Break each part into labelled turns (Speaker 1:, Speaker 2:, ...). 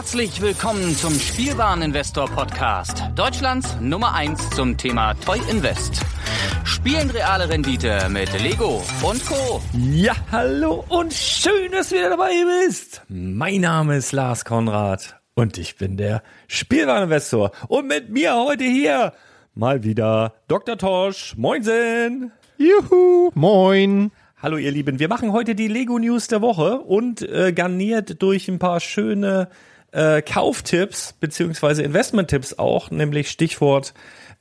Speaker 1: Herzlich willkommen zum Spielwareninvestor Podcast, Deutschlands Nummer 1 zum Thema Toy Invest. Spielen reale Rendite mit Lego und Co.
Speaker 2: Ja, hallo und schön, dass du wieder dabei bist. Mein Name ist Lars Konrad und ich bin der Spielwareninvestor. Und mit mir heute hier mal wieder Dr. Tosch. Moinsen.
Speaker 3: Juhu, moin.
Speaker 2: Hallo ihr Lieben, wir machen heute die Lego News der Woche und äh, garniert durch ein paar schöne äh, Kauftipps beziehungsweise Investmenttipps auch, nämlich Stichwort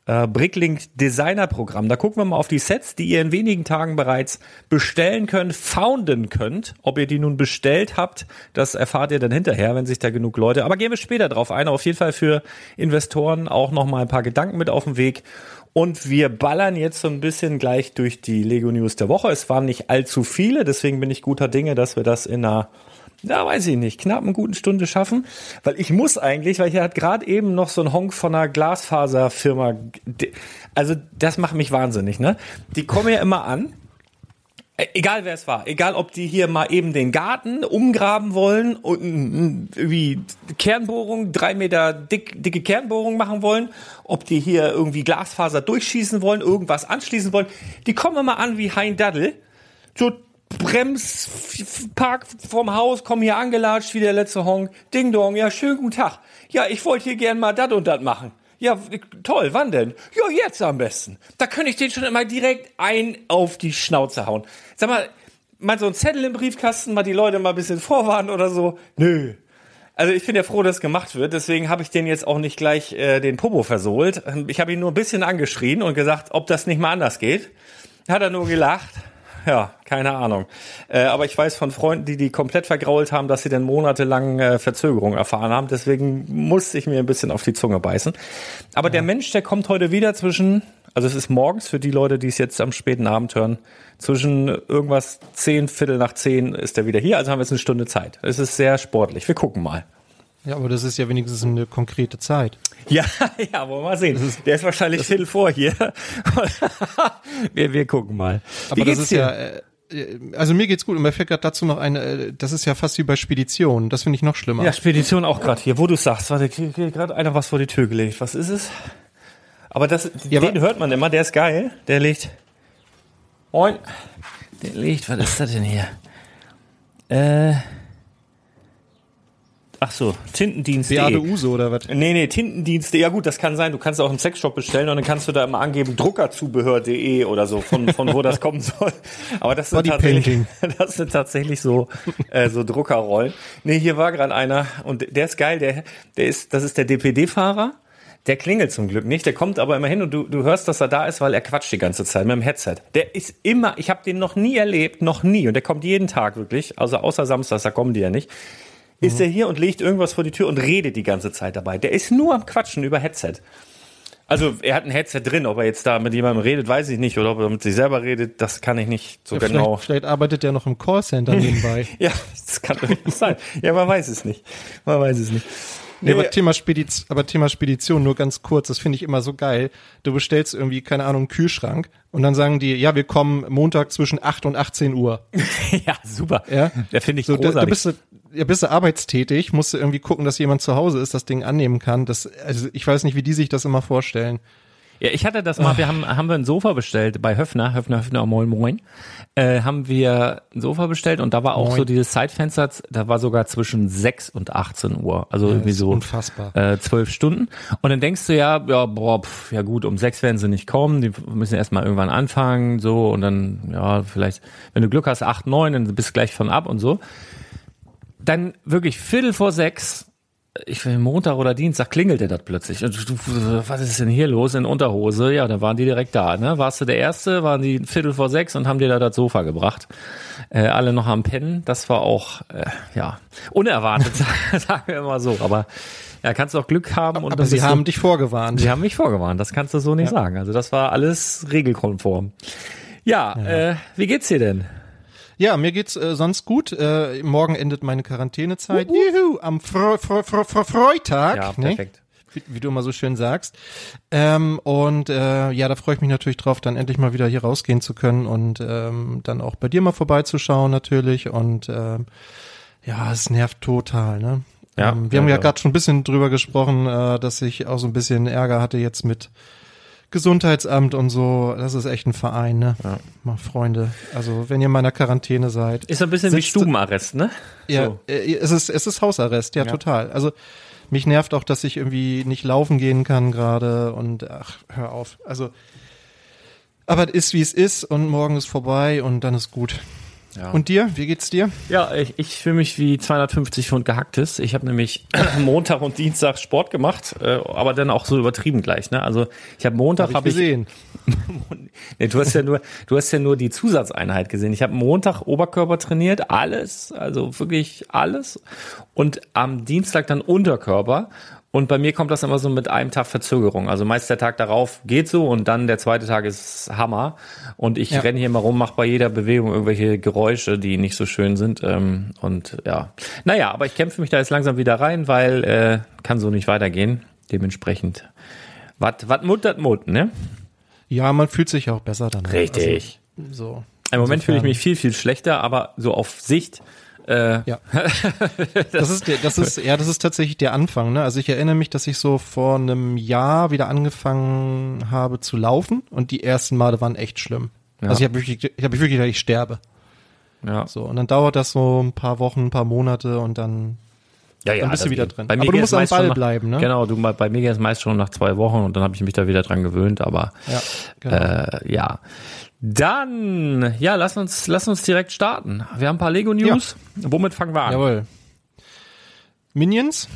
Speaker 2: äh, Bricklink Designer Programm. Da gucken wir mal auf die Sets, die ihr in wenigen Tagen bereits bestellen könnt, founden könnt. Ob ihr die nun bestellt habt, das erfahrt ihr dann hinterher, wenn sich da genug Leute. Aber gehen wir später drauf ein. Auf jeden Fall für Investoren auch noch mal ein paar Gedanken mit auf den Weg. Und wir ballern jetzt so ein bisschen gleich durch die Lego News der Woche. Es waren nicht allzu viele, deswegen bin ich guter Dinge, dass wir das in einer, ja, weiß ich nicht, knapp eine guten Stunde schaffen. Weil ich muss eigentlich, weil hier hat gerade eben noch so ein Honk von einer Glasfaserfirma, also das macht mich wahnsinnig, ne? Die kommen ja immer an. Äh, Egal wer es war, egal ob die hier mal eben den Garten umgraben wollen und irgendwie Kernbohrung, drei Meter dick, dicke Kernbohrung machen wollen, ob die hier irgendwie Glasfaser durchschießen wollen, irgendwas anschließen wollen, die kommen immer an wie Hein Daddel, so Bremspark vom Haus, kommen hier angelatscht wie der letzte Honk, Ding Dong, ja schönen guten Tag, ja ich wollte hier gern mal dat und dat machen. Ja, toll, wann denn? Ja, jetzt am besten. Da könnte ich den schon immer direkt ein auf die Schnauze hauen. Sag mal, mal so ein Zettel im Briefkasten, mal die Leute mal ein bisschen vorwarnen oder so. Nö. Also ich bin ja froh, dass gemacht wird, deswegen habe ich den jetzt auch nicht gleich äh, den Popo versohlt. Ich habe ihn nur ein bisschen angeschrien und gesagt, ob das nicht mal anders geht. Hat er nur gelacht ja, keine Ahnung. Äh, aber ich weiß von Freunden, die die komplett vergrault haben, dass sie dann monatelang äh, Verzögerung erfahren haben. Deswegen musste ich mir ein bisschen auf die Zunge beißen. Aber ja. der Mensch, der kommt heute wieder zwischen, also es ist morgens für die Leute, die es jetzt am späten Abend hören, zwischen irgendwas zehn, Viertel nach zehn ist er wieder hier. Also haben wir jetzt eine Stunde Zeit. Es ist sehr sportlich. Wir gucken mal.
Speaker 3: Ja, aber das ist ja wenigstens eine konkrete Zeit.
Speaker 2: Ja, ja, wollen wir mal sehen. Ist, Der ist wahrscheinlich Viertel vor hier. wir, wir gucken mal.
Speaker 3: Wie aber das ist dir? ja, äh, also mir geht's gut und mir fällt gerade dazu noch eine, äh, das ist ja fast wie bei Spedition. Das finde ich noch schlimmer.
Speaker 2: Ja, Spedition auch gerade hier, wo du sagst, warte, gerade einer was vor die Tür gelegt. Was ist es? Aber das, ja, den hört man immer, der ist geil. Der legt. Moin. Der legt, was ist das denn hier? Äh. Ach so, Tintendienst.
Speaker 3: Beate Uso oder was?
Speaker 2: Nee, nee, Tintendienste. Ja gut, das kann sein. Du kannst auch im Sexshop bestellen und dann kannst du da immer angeben druckerzubehör.de oder so, von, von wo das kommen soll. Aber das sind, tatsächlich, das sind tatsächlich so, äh, so Druckerrollen. Nee, hier war gerade einer und der ist geil. Der, der ist, das ist der DPD-Fahrer. Der klingelt zum Glück nicht, der kommt aber immer hin und du, du hörst, dass er da ist, weil er quatscht die ganze Zeit mit dem Headset. Der ist immer, ich habe den noch nie erlebt, noch nie und der kommt jeden Tag wirklich, also außer Samstags, da kommen die ja nicht ist er hier und legt irgendwas vor die Tür und redet die ganze Zeit dabei. Der ist nur am Quatschen über Headset. Also er hat ein Headset drin, ob er jetzt da mit jemandem redet, weiß ich nicht. Oder ob er mit sich selber redet, das kann ich nicht so
Speaker 3: ja,
Speaker 2: genau.
Speaker 3: Vielleicht, vielleicht arbeitet er noch im Callcenter nebenbei.
Speaker 2: ja, das kann doch nicht sein. Ja, man weiß es nicht. Man weiß es nicht.
Speaker 3: Nee, aber Thema, Spedition, aber Thema Spedition, nur ganz kurz, das finde ich immer so geil. Du bestellst irgendwie, keine Ahnung, einen Kühlschrank und dann sagen die, ja, wir kommen Montag zwischen 8 und 18 Uhr.
Speaker 2: ja, super.
Speaker 3: Ja, da finde ich so, großartig. Da, da bist du, ja, bist du arbeitstätig, musst du irgendwie gucken, dass jemand zu Hause ist, das Ding annehmen kann. Das, also ich weiß nicht, wie die sich das immer vorstellen.
Speaker 2: Ja, ich hatte das mal, wir haben, haben wir ein Sofa bestellt bei Höfner, Höfner, Höfner, moin, moin, äh, haben wir ein Sofa bestellt und da war auch moin. so dieses Zeitfenster, da war sogar zwischen 6 und 18 Uhr, also ja, irgendwie so
Speaker 3: unfassbar.
Speaker 2: Äh, 12 Stunden und dann denkst du ja, ja, boah, pf, ja gut, um 6 werden sie nicht kommen, die müssen erstmal irgendwann anfangen, so und dann, ja, vielleicht, wenn du Glück hast, 8, 9, dann bist du gleich von ab und so dann wirklich Viertel vor sechs, ich will Montag oder Dienstag klingelte das plötzlich. Und du, was ist denn hier los in Unterhose? Ja, da waren die direkt da. Ne? Warst du der Erste, waren die Viertel vor sechs und haben dir da das Sofa gebracht. Äh, alle noch am Pennen. Das war auch, äh, ja, unerwartet, sagen wir immer so. Aber ja, kannst du auch Glück haben.
Speaker 3: Und Aber sie haben so, dich vorgewarnt.
Speaker 2: Sie haben mich vorgewarnt, das kannst du so nicht ja. sagen. Also das war alles regelkonform. Ja, ja. Äh, wie geht's dir denn?
Speaker 3: Ja, mir geht's äh, sonst gut. Äh, morgen endet meine Quarantänezeit. Uh, uh. Juhu, am Fre Fre Fre Fre Freitag.
Speaker 2: Ja, ne? perfekt.
Speaker 3: Wie, wie, du immer so schön sagst. Ähm, und äh, ja, da freue ich mich natürlich drauf, dann endlich mal wieder hier rausgehen zu können und ähm, dann auch bei dir mal vorbeizuschauen natürlich. Und ähm, ja, es nervt total, ne?
Speaker 2: Ja,
Speaker 3: ähm, wir
Speaker 2: ja,
Speaker 3: haben ja,
Speaker 2: ja.
Speaker 3: gerade schon ein bisschen drüber gesprochen, äh, dass ich auch so ein bisschen Ärger hatte jetzt mit Gesundheitsamt und so. Das ist echt ein Verein, ne? Mal Freunde. Also wenn ihr in meiner Quarantäne seid.
Speaker 2: Ist so ein bisschen wie Stubenarrest, ne?
Speaker 3: Ja,
Speaker 2: So.
Speaker 3: äh, es ist es ist Hausarrest, ja, total. Also mich nervt auch, dass ich irgendwie nicht laufen gehen kann gerade und ach, hör auf. Also aber es ist wie es ist und morgen ist vorbei und dann ist gut.
Speaker 2: Ja.
Speaker 3: Und dir? Wie geht's dir?
Speaker 2: Ja, ich, ich fühle mich wie 250 Pfund gehacktes. Ich habe nämlich Montag und Dienstag Sport gemacht, äh, aber dann auch so übertrieben gleich. Ne? Also ich habe Montag
Speaker 3: Hab
Speaker 2: habe
Speaker 3: ich
Speaker 2: ich,
Speaker 3: gesehen.
Speaker 2: nee, du hast ja nur, du hast ja nur die Zusatzeinheit gesehen. Ich habe Montag Oberkörper trainiert, alles, also wirklich alles, und am Dienstag dann Unterkörper. Und bei mir kommt das immer so mit einem Tag Verzögerung. Also meist der Tag darauf geht so und dann der zweite Tag ist Hammer. Und ich
Speaker 3: Ja.
Speaker 2: renne hier mal rum, mache bei jeder Bewegung irgendwelche Geräusche, die nicht so schön sind. Ähm, und ja, naja, aber ich kämpfe mich da jetzt langsam wieder rein, weil äh, kann so nicht weitergehen. Dementsprechend, wat wat muttert Mut, ne?
Speaker 3: Ja, man fühlt sich auch besser dann.
Speaker 2: Richtig.
Speaker 3: Also, so.
Speaker 2: Im Moment fühle ich mich viel, viel schlechter, aber so auf Sicht. Äh,
Speaker 3: Ja. Das ist, der, das ist, ja, das ist tatsächlich der Anfang, ne? Also ich erinnere mich, dass ich so vor einem Jahr wieder angefangen habe zu laufen und die ersten Male waren echt schlimm.
Speaker 2: Ja.
Speaker 3: Also ich habe wirklich, ich habe wirklich gedacht, ich sterbe.
Speaker 2: ja.
Speaker 3: So. Und dann dauert das so ein paar Wochen, ein paar Monate und dann,
Speaker 2: Ja, ja,
Speaker 3: Dann bist du wieder
Speaker 2: geht.
Speaker 3: drin.
Speaker 2: Bei mir
Speaker 3: Aber du musst am Ball
Speaker 2: nach,
Speaker 3: bleiben, ne?
Speaker 2: Genau, du, bei mir geht es meist schon nach zwei Wochen und dann habe ich mich da wieder dran gewöhnt, aber
Speaker 3: ja, genau.
Speaker 2: äh, ja. Dann, ja, lass uns, lass uns direkt starten. Wir haben ein paar Lego-News. Womit fangen wir an?
Speaker 3: Jawohl. Minions?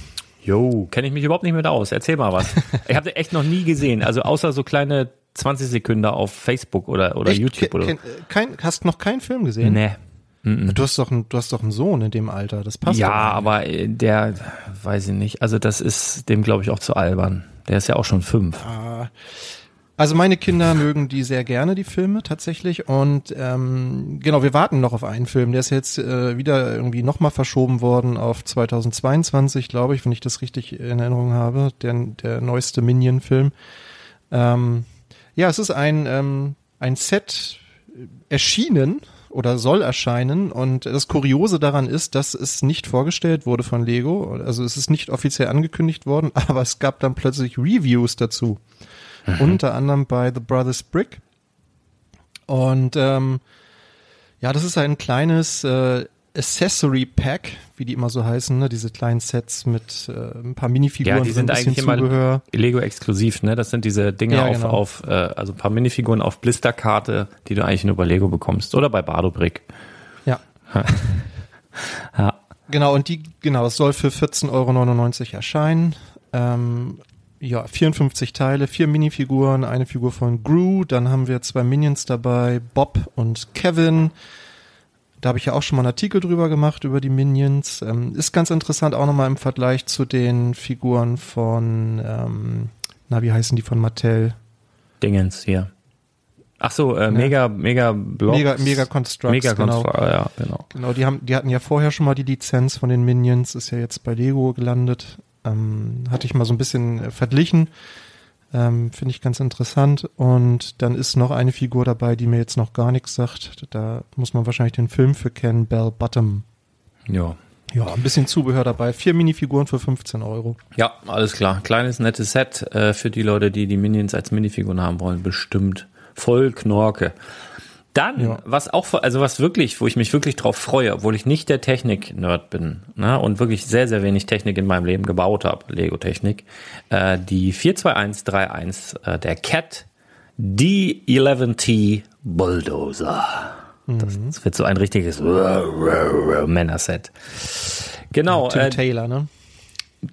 Speaker 2: Jo, kenne ich mich überhaupt nicht mit aus. Erzähl mal was. ich habe echt noch nie gesehen, also außer so kleine 20 Sekunden auf Facebook oder, oder
Speaker 3: Echt?
Speaker 2: YouTube oder
Speaker 3: ken- Kein, hast noch keinen Film gesehen?
Speaker 2: Nee.
Speaker 3: Du hast doch, einen, du hast doch einen Sohn in dem Alter. Das passt.
Speaker 2: Ja, aber äh, der, weiß ich nicht. Also das ist dem, glaube ich, auch zu albern. Der ist ja auch schon fünf.
Speaker 3: Also meine Kinder mögen die sehr gerne, die Filme tatsächlich. Und ähm, genau, wir warten noch auf einen Film. Der ist jetzt äh, wieder irgendwie nochmal verschoben worden auf 2022, glaube ich, wenn ich das richtig in Erinnerung habe. Der, der neueste Minion-Film. Ähm, ja, es ist ein, ähm, ein Set erschienen oder soll erscheinen. Und das Kuriose daran ist, dass es nicht vorgestellt wurde von Lego. Also es ist nicht offiziell angekündigt worden, aber es gab dann plötzlich Reviews dazu. Unter anderem bei The Brothers Brick. Und ähm, ja, das ist ein kleines äh, Accessory Pack, wie die immer so heißen, ne? diese kleinen Sets mit äh, ein paar Minifiguren,
Speaker 2: Ja, die sind eigentlich immer
Speaker 3: Zubehör.
Speaker 2: Lego exklusiv, ne? Das sind diese Dinge
Speaker 3: Ja,
Speaker 2: auf,
Speaker 3: genau.
Speaker 2: auf äh, also ein paar Minifiguren auf Blisterkarte, die du eigentlich nur bei Lego bekommst. Oder bei Bardo Brick.
Speaker 3: Ja.
Speaker 2: Ja.
Speaker 3: Genau, und die, genau, es soll für 14,99 Euro erscheinen. Ähm, ja, 54 Teile, vier Minifiguren, eine Figur von Gru, dann haben wir zwei Minions dabei, Bob und Kevin. Da habe ich ja auch schon mal einen Artikel drüber gemacht, über die Minions. Ähm, ist ganz interessant auch nochmal im Vergleich zu den Figuren von, ähm, na, wie heißen die von Mattel?
Speaker 2: Dingens hier. Ach so, äh, Mega, Mega Blocks.
Speaker 3: Mega, Mega Constructs,
Speaker 2: Mega
Speaker 3: genau.
Speaker 2: Constructs, ja, genau.
Speaker 3: Genau, die haben, die hatten ja vorher schon mal die Lizenz von den Minions, ist ja jetzt bei Lego gelandet. Ähm, hatte ich mal so ein bisschen äh, verglichen. Ähm, Finde ich ganz interessant. Und dann ist noch eine Figur dabei, die mir jetzt noch gar nichts sagt. Da muss man wahrscheinlich den Film für kennen, Bell Bottom.
Speaker 2: Ja.
Speaker 3: Ja, ein bisschen Zubehör dabei. Vier Minifiguren für 15 Euro.
Speaker 2: Ja, alles klar. Kleines, nettes Set äh, für die Leute, die die Minions als Minifiguren haben wollen. Bestimmt. Voll Knorke. Dann,
Speaker 3: Ja.
Speaker 2: was auch, also was wirklich, wo ich mich wirklich drauf freue, obwohl ich nicht der Technik-Nerd bin ne, und wirklich sehr, sehr wenig Technik in meinem Leben gebaut habe, Lego-Technik, äh, die 42131, äh, der Cat D11T Bulldozer. Das, das wird so ein richtiges Männerset. Genau.
Speaker 3: Tim
Speaker 2: äh,
Speaker 3: Taylor, ne?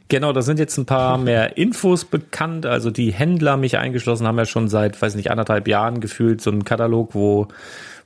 Speaker 2: Genau, da sind jetzt ein paar mehr Infos bekannt. Also die Händler, mich eingeschlossen, haben ja schon seit, weiß nicht, anderthalb Jahren gefühlt so einen Katalog, wo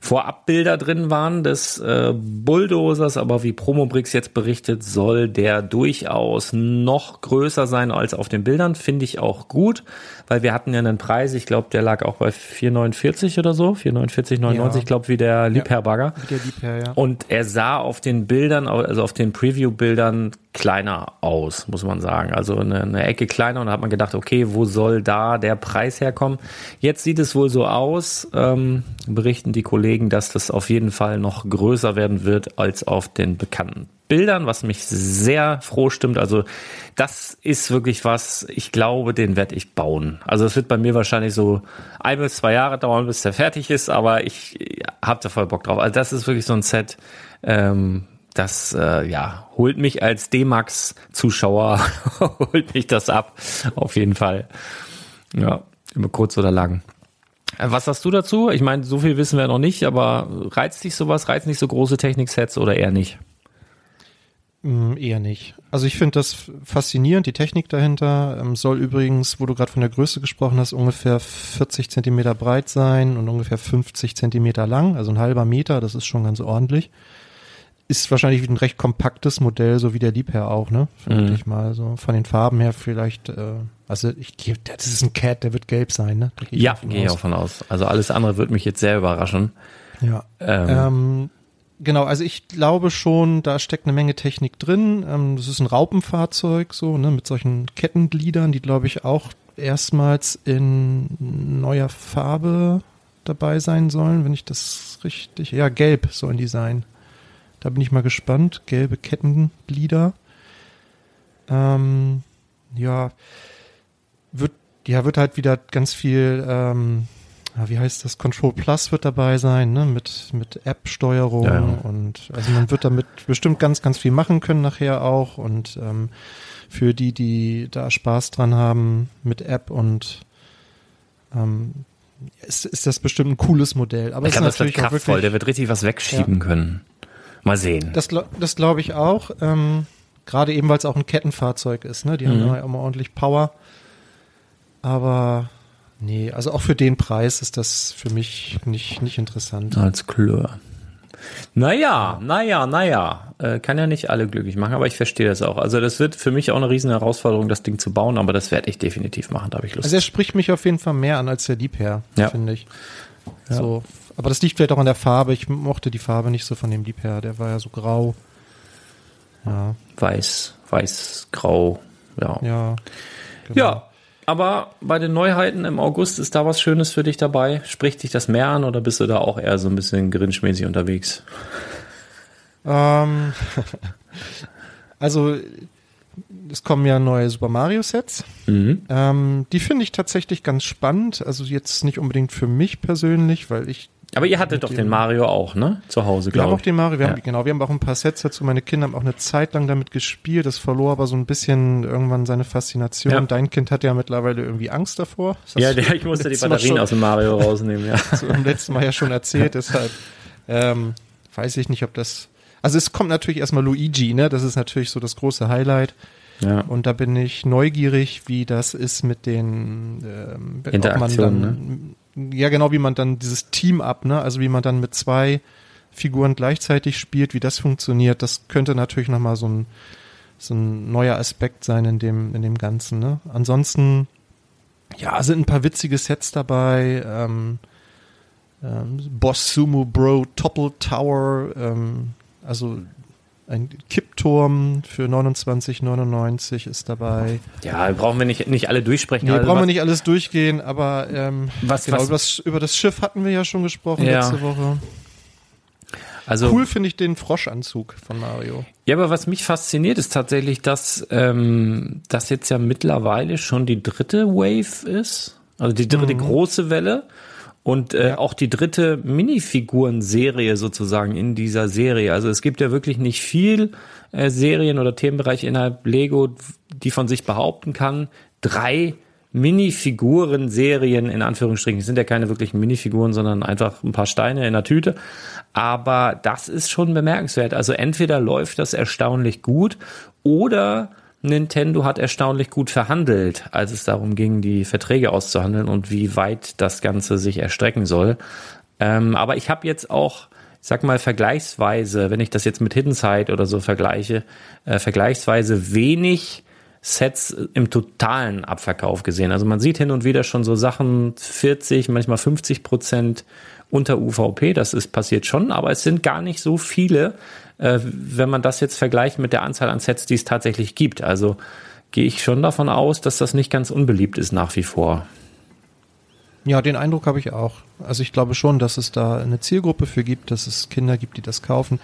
Speaker 2: Vorabbilder drin waren des äh, Bulldozers, aber wie Promobrix jetzt berichtet, soll der durchaus noch größer sein als auf den Bildern. Finde ich auch gut, weil wir hatten ja einen Preis, ich glaube, der lag auch bei 4,49 oder so, 4,49, 99,
Speaker 3: Ja.
Speaker 2: ich glaube, wie der Liebherr-Bagger.
Speaker 3: Der Liebherr, ja.
Speaker 2: Und er sah auf den Bildern, also auf den Preview-Bildern kleiner aus, muss man sagen. Also eine, eine Ecke kleiner und da hat man gedacht, okay, wo soll da der Preis herkommen? Jetzt sieht es wohl so aus, ähm, berichten die Kollegen, dass das auf jeden Fall noch größer werden wird als auf den bekannten Bildern, was mich sehr froh stimmt. Also das ist wirklich was, ich glaube, den werde ich bauen. Also es wird bei mir wahrscheinlich so ein bis zwei Jahre dauern, bis der fertig ist, aber ich habe da voll Bock drauf. Also das ist wirklich so ein Set, ähm, das äh, ja holt mich als D-Max-Zuschauer, holt mich das ab, auf jeden Fall. Ja, immer kurz oder lang. Äh, was sagst du dazu? Ich meine, so viel wissen wir noch nicht, aber reizt dich sowas? Reizt nicht so große Technik-Sets oder eher nicht?
Speaker 3: Mm, eher nicht. Also ich finde das faszinierend, die Technik dahinter. Ähm, soll übrigens, wo du gerade von der Größe gesprochen hast, ungefähr 40 Zentimeter breit sein und ungefähr 50 Zentimeter lang, also ein halber Meter, das ist schon ganz ordentlich. Ist wahrscheinlich ein recht kompaktes Modell, so wie der Liebherr auch, ne? Finde mhm. ich mal. So von den Farben her vielleicht, äh, also ich das ist ein Cat, der wird gelb sein, ne?
Speaker 2: Ja, gehe ich auch von aus. Also alles andere wird mich jetzt sehr überraschen.
Speaker 3: Ja. Ähm, ähm, genau, also ich glaube schon, da steckt eine Menge Technik drin. Ähm, das ist ein Raupenfahrzeug, so, ne, mit solchen Kettengliedern, die glaube ich auch erstmals in neuer Farbe dabei sein sollen, wenn ich das richtig, ja, gelb sollen die sein. Da bin ich mal gespannt. Gelbe Kettenglieder. Ähm, ja, wird, ja, wird halt wieder ganz viel, ähm, ja, wie heißt das? Control Plus wird dabei sein, ne? Mit, mit App-Steuerung ja, ja. und also man wird damit bestimmt ganz, ganz viel machen können nachher auch. Und ähm, für die, die da Spaß dran haben mit App und ähm, ist, ist das bestimmt ein cooles Modell. Aber
Speaker 2: ich glaube, das wird kraftvoll, der wird richtig was wegschieben ja. können. Mal sehen.
Speaker 3: Das, das glaube ich auch. Ähm, Gerade eben, weil es auch ein Kettenfahrzeug ist. Ne? Die mhm. haben ja immer ordentlich Power. Aber nee, also auch für den Preis ist das für mich nicht, nicht interessant.
Speaker 2: Als Klör. Naja, naja, naja. Äh, kann ja nicht alle glücklich machen, aber ich verstehe das auch. Also das wird für mich auch eine riesen Herausforderung, das Ding zu bauen, aber das werde ich definitiv machen, da habe ich Lust.
Speaker 3: Also er spricht mich auf jeden Fall mehr an als der Liebherr, ja. finde ich. Ja. So aber das liegt vielleicht auch an der Farbe. Ich mochte die Farbe nicht so von dem Lieb her. Der war ja so grau.
Speaker 2: Ja. Weiß, weiß, grau. Ja.
Speaker 3: Ja.
Speaker 2: Genau. Ja. Aber bei den Neuheiten im August ist da was Schönes für dich dabei? Spricht dich das mehr an oder bist du da auch eher so ein bisschen grinchmäßig unterwegs?
Speaker 3: Ähm, also es kommen ja neue Super Mario Sets. Mhm. Ähm, die finde ich tatsächlich ganz spannend. Also jetzt nicht unbedingt für mich persönlich, weil ich
Speaker 2: aber ihr hattet doch den Mario auch, ne? Zu Hause,
Speaker 3: glaube ich. Wir haben auch den Mario, wir ja. haben, genau, wir haben auch ein paar Sets dazu. Meine Kinder haben auch eine Zeit lang damit gespielt. Das verlor aber so ein bisschen irgendwann seine Faszination. Ja. Dein Kind hat ja mittlerweile irgendwie Angst davor.
Speaker 2: Ja, der, ich musste die Batterien aus dem Mario rausnehmen, ja.
Speaker 3: So beim letzten Mal ja schon erzählt, deshalb ähm, weiß ich nicht, ob das. Also es kommt natürlich erstmal Luigi, ne? Das ist natürlich so das große Highlight. Ja. Und da bin ich neugierig, wie das ist mit den ähm,
Speaker 2: Interaktionen, ne?
Speaker 3: Ja genau, wie man dann dieses Team ab, ne? Also wie man dann mit zwei Figuren gleichzeitig spielt, wie das funktioniert, das könnte natürlich nochmal so ein, so ein neuer Aspekt sein in dem, in dem Ganzen, ne? Ansonsten, ja, sind ein paar witzige Sets dabei, ähm, ähm, Boss Sumo Bro Topple Tower, ähm, also ein Kippturm für 29,99 ist dabei.
Speaker 2: Ja, brauchen wir nicht, nicht alle durchsprechen.
Speaker 3: Nee, also brauchen wir nicht alles durchgehen, aber ähm, was, genau, was? Über, das, über das Schiff hatten wir ja schon gesprochen ja. letzte Woche. Also, cool finde ich den Froschanzug von Mario.
Speaker 2: Ja, aber was mich fasziniert, ist tatsächlich, dass ähm, das jetzt ja mittlerweile schon die dritte Wave ist. Also die dritte mhm. große Welle. Und äh, ja. auch die dritte Minifiguren-Serie sozusagen in dieser Serie. Also es gibt ja wirklich nicht viel äh, Serien oder Themenbereiche innerhalb Lego, die von sich behaupten kann, drei Minifiguren-Serien in Anführungsstrichen. Es sind ja keine wirklichen Minifiguren, sondern einfach ein paar Steine in der Tüte. Aber das ist schon bemerkenswert. Also entweder läuft das erstaunlich gut oder Nintendo hat erstaunlich gut verhandelt, als es darum ging, die Verträge auszuhandeln und wie weit das Ganze sich erstrecken soll. Ähm, aber ich habe jetzt auch, sag mal, vergleichsweise, wenn ich das jetzt mit Hidden Side oder so vergleiche, äh, vergleichsweise wenig Sets im totalen Abverkauf gesehen. Also man sieht hin und wieder schon so Sachen 40, manchmal 50 Prozent unter UVP. Das ist passiert schon, aber es sind gar nicht so viele, äh, wenn man das jetzt vergleicht mit der Anzahl an Sets, die es tatsächlich gibt. Also gehe ich schon davon aus, dass das nicht ganz unbeliebt ist nach wie vor.
Speaker 3: Ja, den Eindruck habe ich auch. Also ich glaube schon, dass es da eine Zielgruppe für gibt, dass es Kinder gibt, die das kaufen.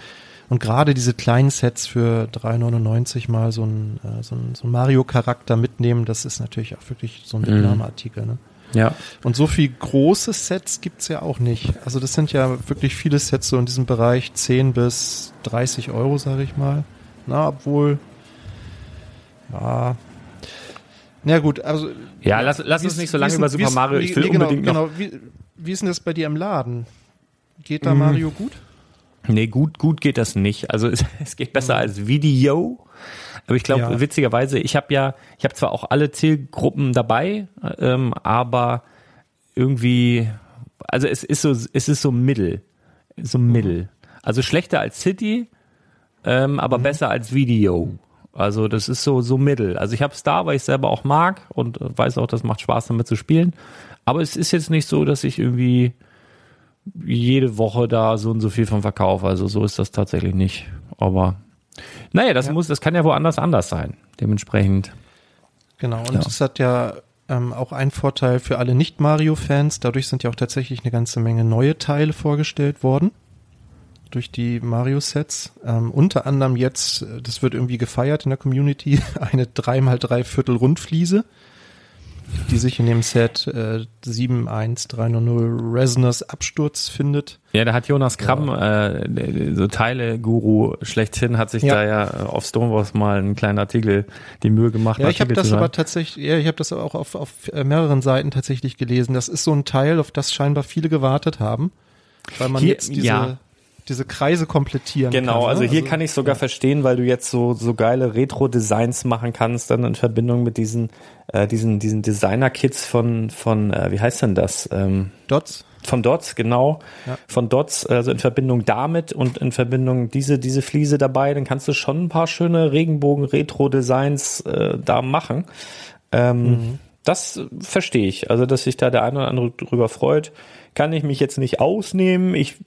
Speaker 3: Und gerade diese kleinen Sets für 3,99 mal so ein, äh, so ein, so ein Mario-Charakter mitnehmen, das ist natürlich auch wirklich so ein
Speaker 2: Mhm.
Speaker 3: Mitnahmeartikel. Ne?
Speaker 2: Ja.
Speaker 3: Und so viel große Sets gibt's ja auch nicht. Also das sind ja wirklich viele Sets so in diesem Bereich 10 bis 30 Euro, sage ich mal. Na, obwohl, ja. Na gut, also.
Speaker 2: Ja, lass, lass uns nicht so lange über Super Mario. Ich will
Speaker 3: wie- genau,
Speaker 2: unbedingt noch.
Speaker 3: Genau, wie, wie ist denn das bei dir im Laden? Geht da
Speaker 2: Mhm.
Speaker 3: Mario gut?
Speaker 2: Nee, gut, gut geht das nicht. Also es, es geht besser als Video. Aber ich glaube,
Speaker 3: Ja.
Speaker 2: witzigerweise, ich habe ja, ich habe zwar auch alle Zielgruppen dabei, ähm, aber irgendwie, also es ist so, es ist so mittel, so mittel. Also schlechter als City, ähm, aber besser als Video. Also das ist so so mittel. Also ich habe es da, weil ich selber auch mag und weiß auch, das macht Spaß damit zu spielen. Aber es ist jetzt nicht so, dass ich irgendwie jede Woche da so und so viel von verkaufe. Also so ist das tatsächlich nicht. Aber naja, das muss, das kann ja woanders anders sein. Dementsprechend.
Speaker 3: Genau, und
Speaker 2: Ja.
Speaker 3: es hat ja ähm, auch einen Vorteil für alle Nicht-Mario-Fans. Dadurch sind ja auch tatsächlich eine ganze Menge neue Teile vorgestellt worden. Durch die Mario-Sets. Ähm, unter anderem jetzt, äh, das wird irgendwie gefeiert in der Community, eine 3x3 Viertel Rundfliese, die sich in dem Set äh, 71300 Resonance Absturz findet.
Speaker 2: Ja, da hat Jonas Kramm, äh, so Teile-Guru schlechthin, hat sich
Speaker 3: Ja.
Speaker 2: da ja auf Stonewalls mal einen kleinen Artikel die Mühe gemacht.
Speaker 3: Ja, ich habe das aber tatsächlich, ja, ich habe das auch auf, auf äh, mehreren Seiten tatsächlich gelesen. Das ist so ein Teil, auf das scheinbar viele gewartet haben, weil man
Speaker 2: Hier-
Speaker 3: jetzt diese,
Speaker 2: ja.
Speaker 3: Diese Kreise komplettieren kann.
Speaker 2: Genau,
Speaker 3: ne?
Speaker 2: also hier kann ich sogar verstehen, weil du jetzt so so geile Retro-Designs machen kannst, dann in Verbindung mit diesen äh, diesen diesen Designer-Kits von von äh, wie heißt denn das? Ähm,
Speaker 3: Dots.
Speaker 2: von Dots, genau.
Speaker 3: Ja.
Speaker 2: Von Dots, also in Verbindung damit und in Verbindung diese, diese Fliese dabei, dann kannst du schon ein paar schöne Regenbogen-Retro-Designs äh, da machen. Ähm,
Speaker 3: Mhm.
Speaker 2: Das verstehe ich. Also, dass sich da der eine oder andere drüber freut, kann ich mich jetzt nicht ausnehmen. Ich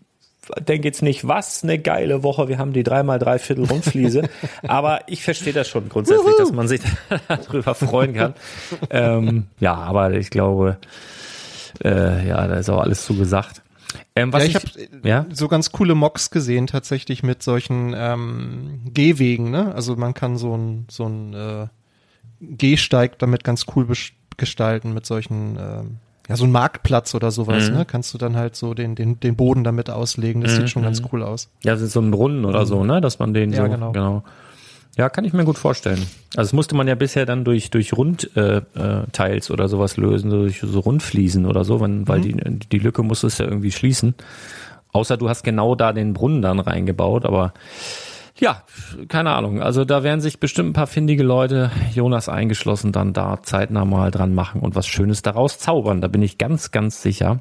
Speaker 2: denke jetzt nicht, was eine geile Woche, wir haben die dreimal dreiviertel Rundfliese. aber ich verstehe das schon grundsätzlich, dass man sich darüber freuen kann. ähm, ja, aber ich glaube, äh, ja, da ist auch alles zugesagt. Ähm, was
Speaker 3: ja,
Speaker 2: ich,
Speaker 3: ich habe
Speaker 2: ja?
Speaker 3: so ganz coole Mocks gesehen, tatsächlich mit solchen ähm, Gehwegen. Ne? Also man kann so ein so ein äh, Gehsteig damit ganz cool gestalten mit solchen ähm, ja, so ein Marktplatz oder sowas,
Speaker 2: Mhm.
Speaker 3: ne? Kannst du dann halt so den, den, den Boden damit auslegen. Das sieht schon ganz cool aus.
Speaker 2: Ja, das ist so ein Brunnen oder so, ne? Dass man den
Speaker 3: Ja,
Speaker 2: so,
Speaker 3: genau.
Speaker 2: genau. Ja, kann ich mir gut vorstellen. Also das musste man ja bisher dann durch durch Rundteils äh, äh, Teils oder sowas lösen, durch so Rundfliesen oder so, wenn, weil die die Lücke musstest ja irgendwie schließen. Außer du hast genau da den Brunnen dann reingebaut, aber ja, keine Ahnung. Also da werden sich bestimmt ein paar findige Leute, Jonas eingeschlossen, dann da zeitnah mal dran machen und was Schönes daraus zaubern. Da bin ich ganz, ganz sicher.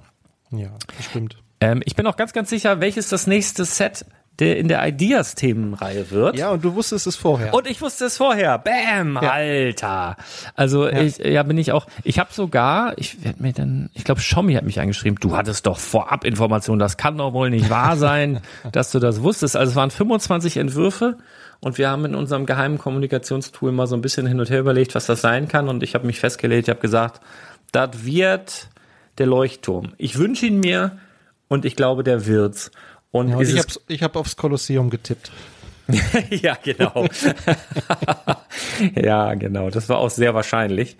Speaker 3: Ja, bestimmt.
Speaker 2: Ähm, ich bin auch ganz, ganz sicher, welches das nächste Set der in der Ideas-Themenreihe wird.
Speaker 3: Ja, und du wusstest es vorher.
Speaker 2: Und ich wusste es vorher. Bam, Alter. Also ich, ja, bin ich auch. Ich habe sogar, ich werde mir dann, ich glaube, Schommi hat mich angeschrieben. Du hattest doch vorab Informationen. Das kann doch wohl nicht wahr sein, dass du das wusstest. Also es waren 25 Entwürfe. Und wir haben in unserem geheimen Kommunikationstool mal so ein bisschen hin und her überlegt, was das sein kann. Und ich habe mich festgelegt, ich habe gesagt, das wird der Leuchtturm. Ich wünsche ihn mir und ich glaube, der wird's. Und,
Speaker 3: ja, und ich habe hab aufs Kolosseum getippt.
Speaker 2: ja, genau. ja, genau. Das war auch sehr wahrscheinlich.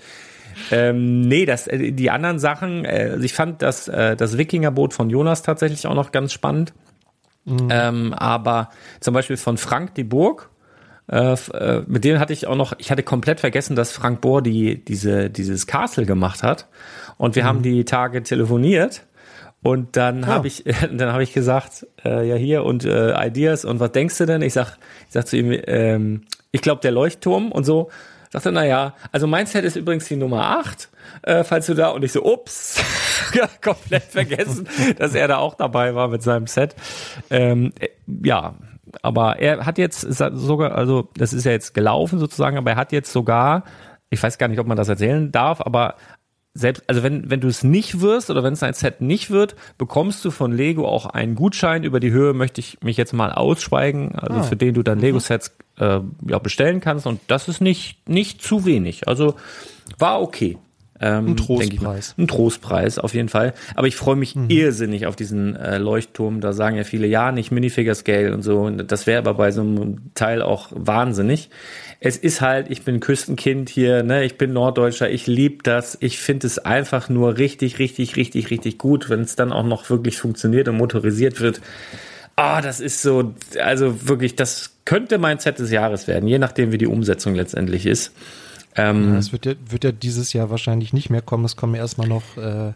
Speaker 2: Ähm, nee, das, äh, die anderen Sachen, äh, also ich fand das, äh, das Wikingerboot von Jonas tatsächlich auch noch ganz spannend. Ähm, aber zum Beispiel von Frank die Burg, äh, äh, mit denen hatte ich auch noch, ich hatte komplett vergessen, dass Frank Bohr die, diese, dieses Castle gemacht hat. Und wir haben die Tage telefoniert. Und dann habe ich, dann habe ich gesagt, äh, ja hier und äh, Ideas und was denkst du denn? Ich sag, ich sag zu ihm, ähm, ich glaube der Leuchtturm und so. Sagt er, na ja, also mein Set ist übrigens die Nummer 8, äh, falls du da und ich so, ups, ja, komplett vergessen, dass er da auch dabei war mit seinem Set. Ähm, äh, ja, aber er hat jetzt sogar, also das ist ja jetzt gelaufen sozusagen, aber er hat jetzt sogar, ich weiß gar nicht, ob man das erzählen darf, aber selbst, also wenn, wenn du es nicht wirst oder wenn es ein Set nicht wird, bekommst du von Lego auch einen Gutschein. Über die Höhe möchte ich mich jetzt mal ausschweigen, also für den du dann Lego-Sets äh, ja, bestellen kannst. Und das ist nicht, nicht zu wenig. Also war okay. Ähm,
Speaker 3: ein Trostpreis.
Speaker 2: Ein Trostpreis, auf jeden Fall. Aber ich freue mich mhm. irrsinnig auf diesen äh, Leuchtturm. Da sagen ja viele, ja, nicht Minifigure Scale und so. Das wäre aber bei so einem Teil auch wahnsinnig. Es ist halt, ich bin Küstenkind hier, ne, ich bin Norddeutscher, ich liebe das. Ich finde es einfach nur richtig, richtig, richtig, richtig gut, wenn es dann auch noch wirklich funktioniert und motorisiert wird. Ah, oh, das ist so, also wirklich, das könnte mein Set des Jahres werden, je nachdem, wie die Umsetzung letztendlich ist.
Speaker 3: Ähm, ja, es wird ja, wird ja dieses Jahr wahrscheinlich nicht mehr kommen. Es kommen erstmal noch äh,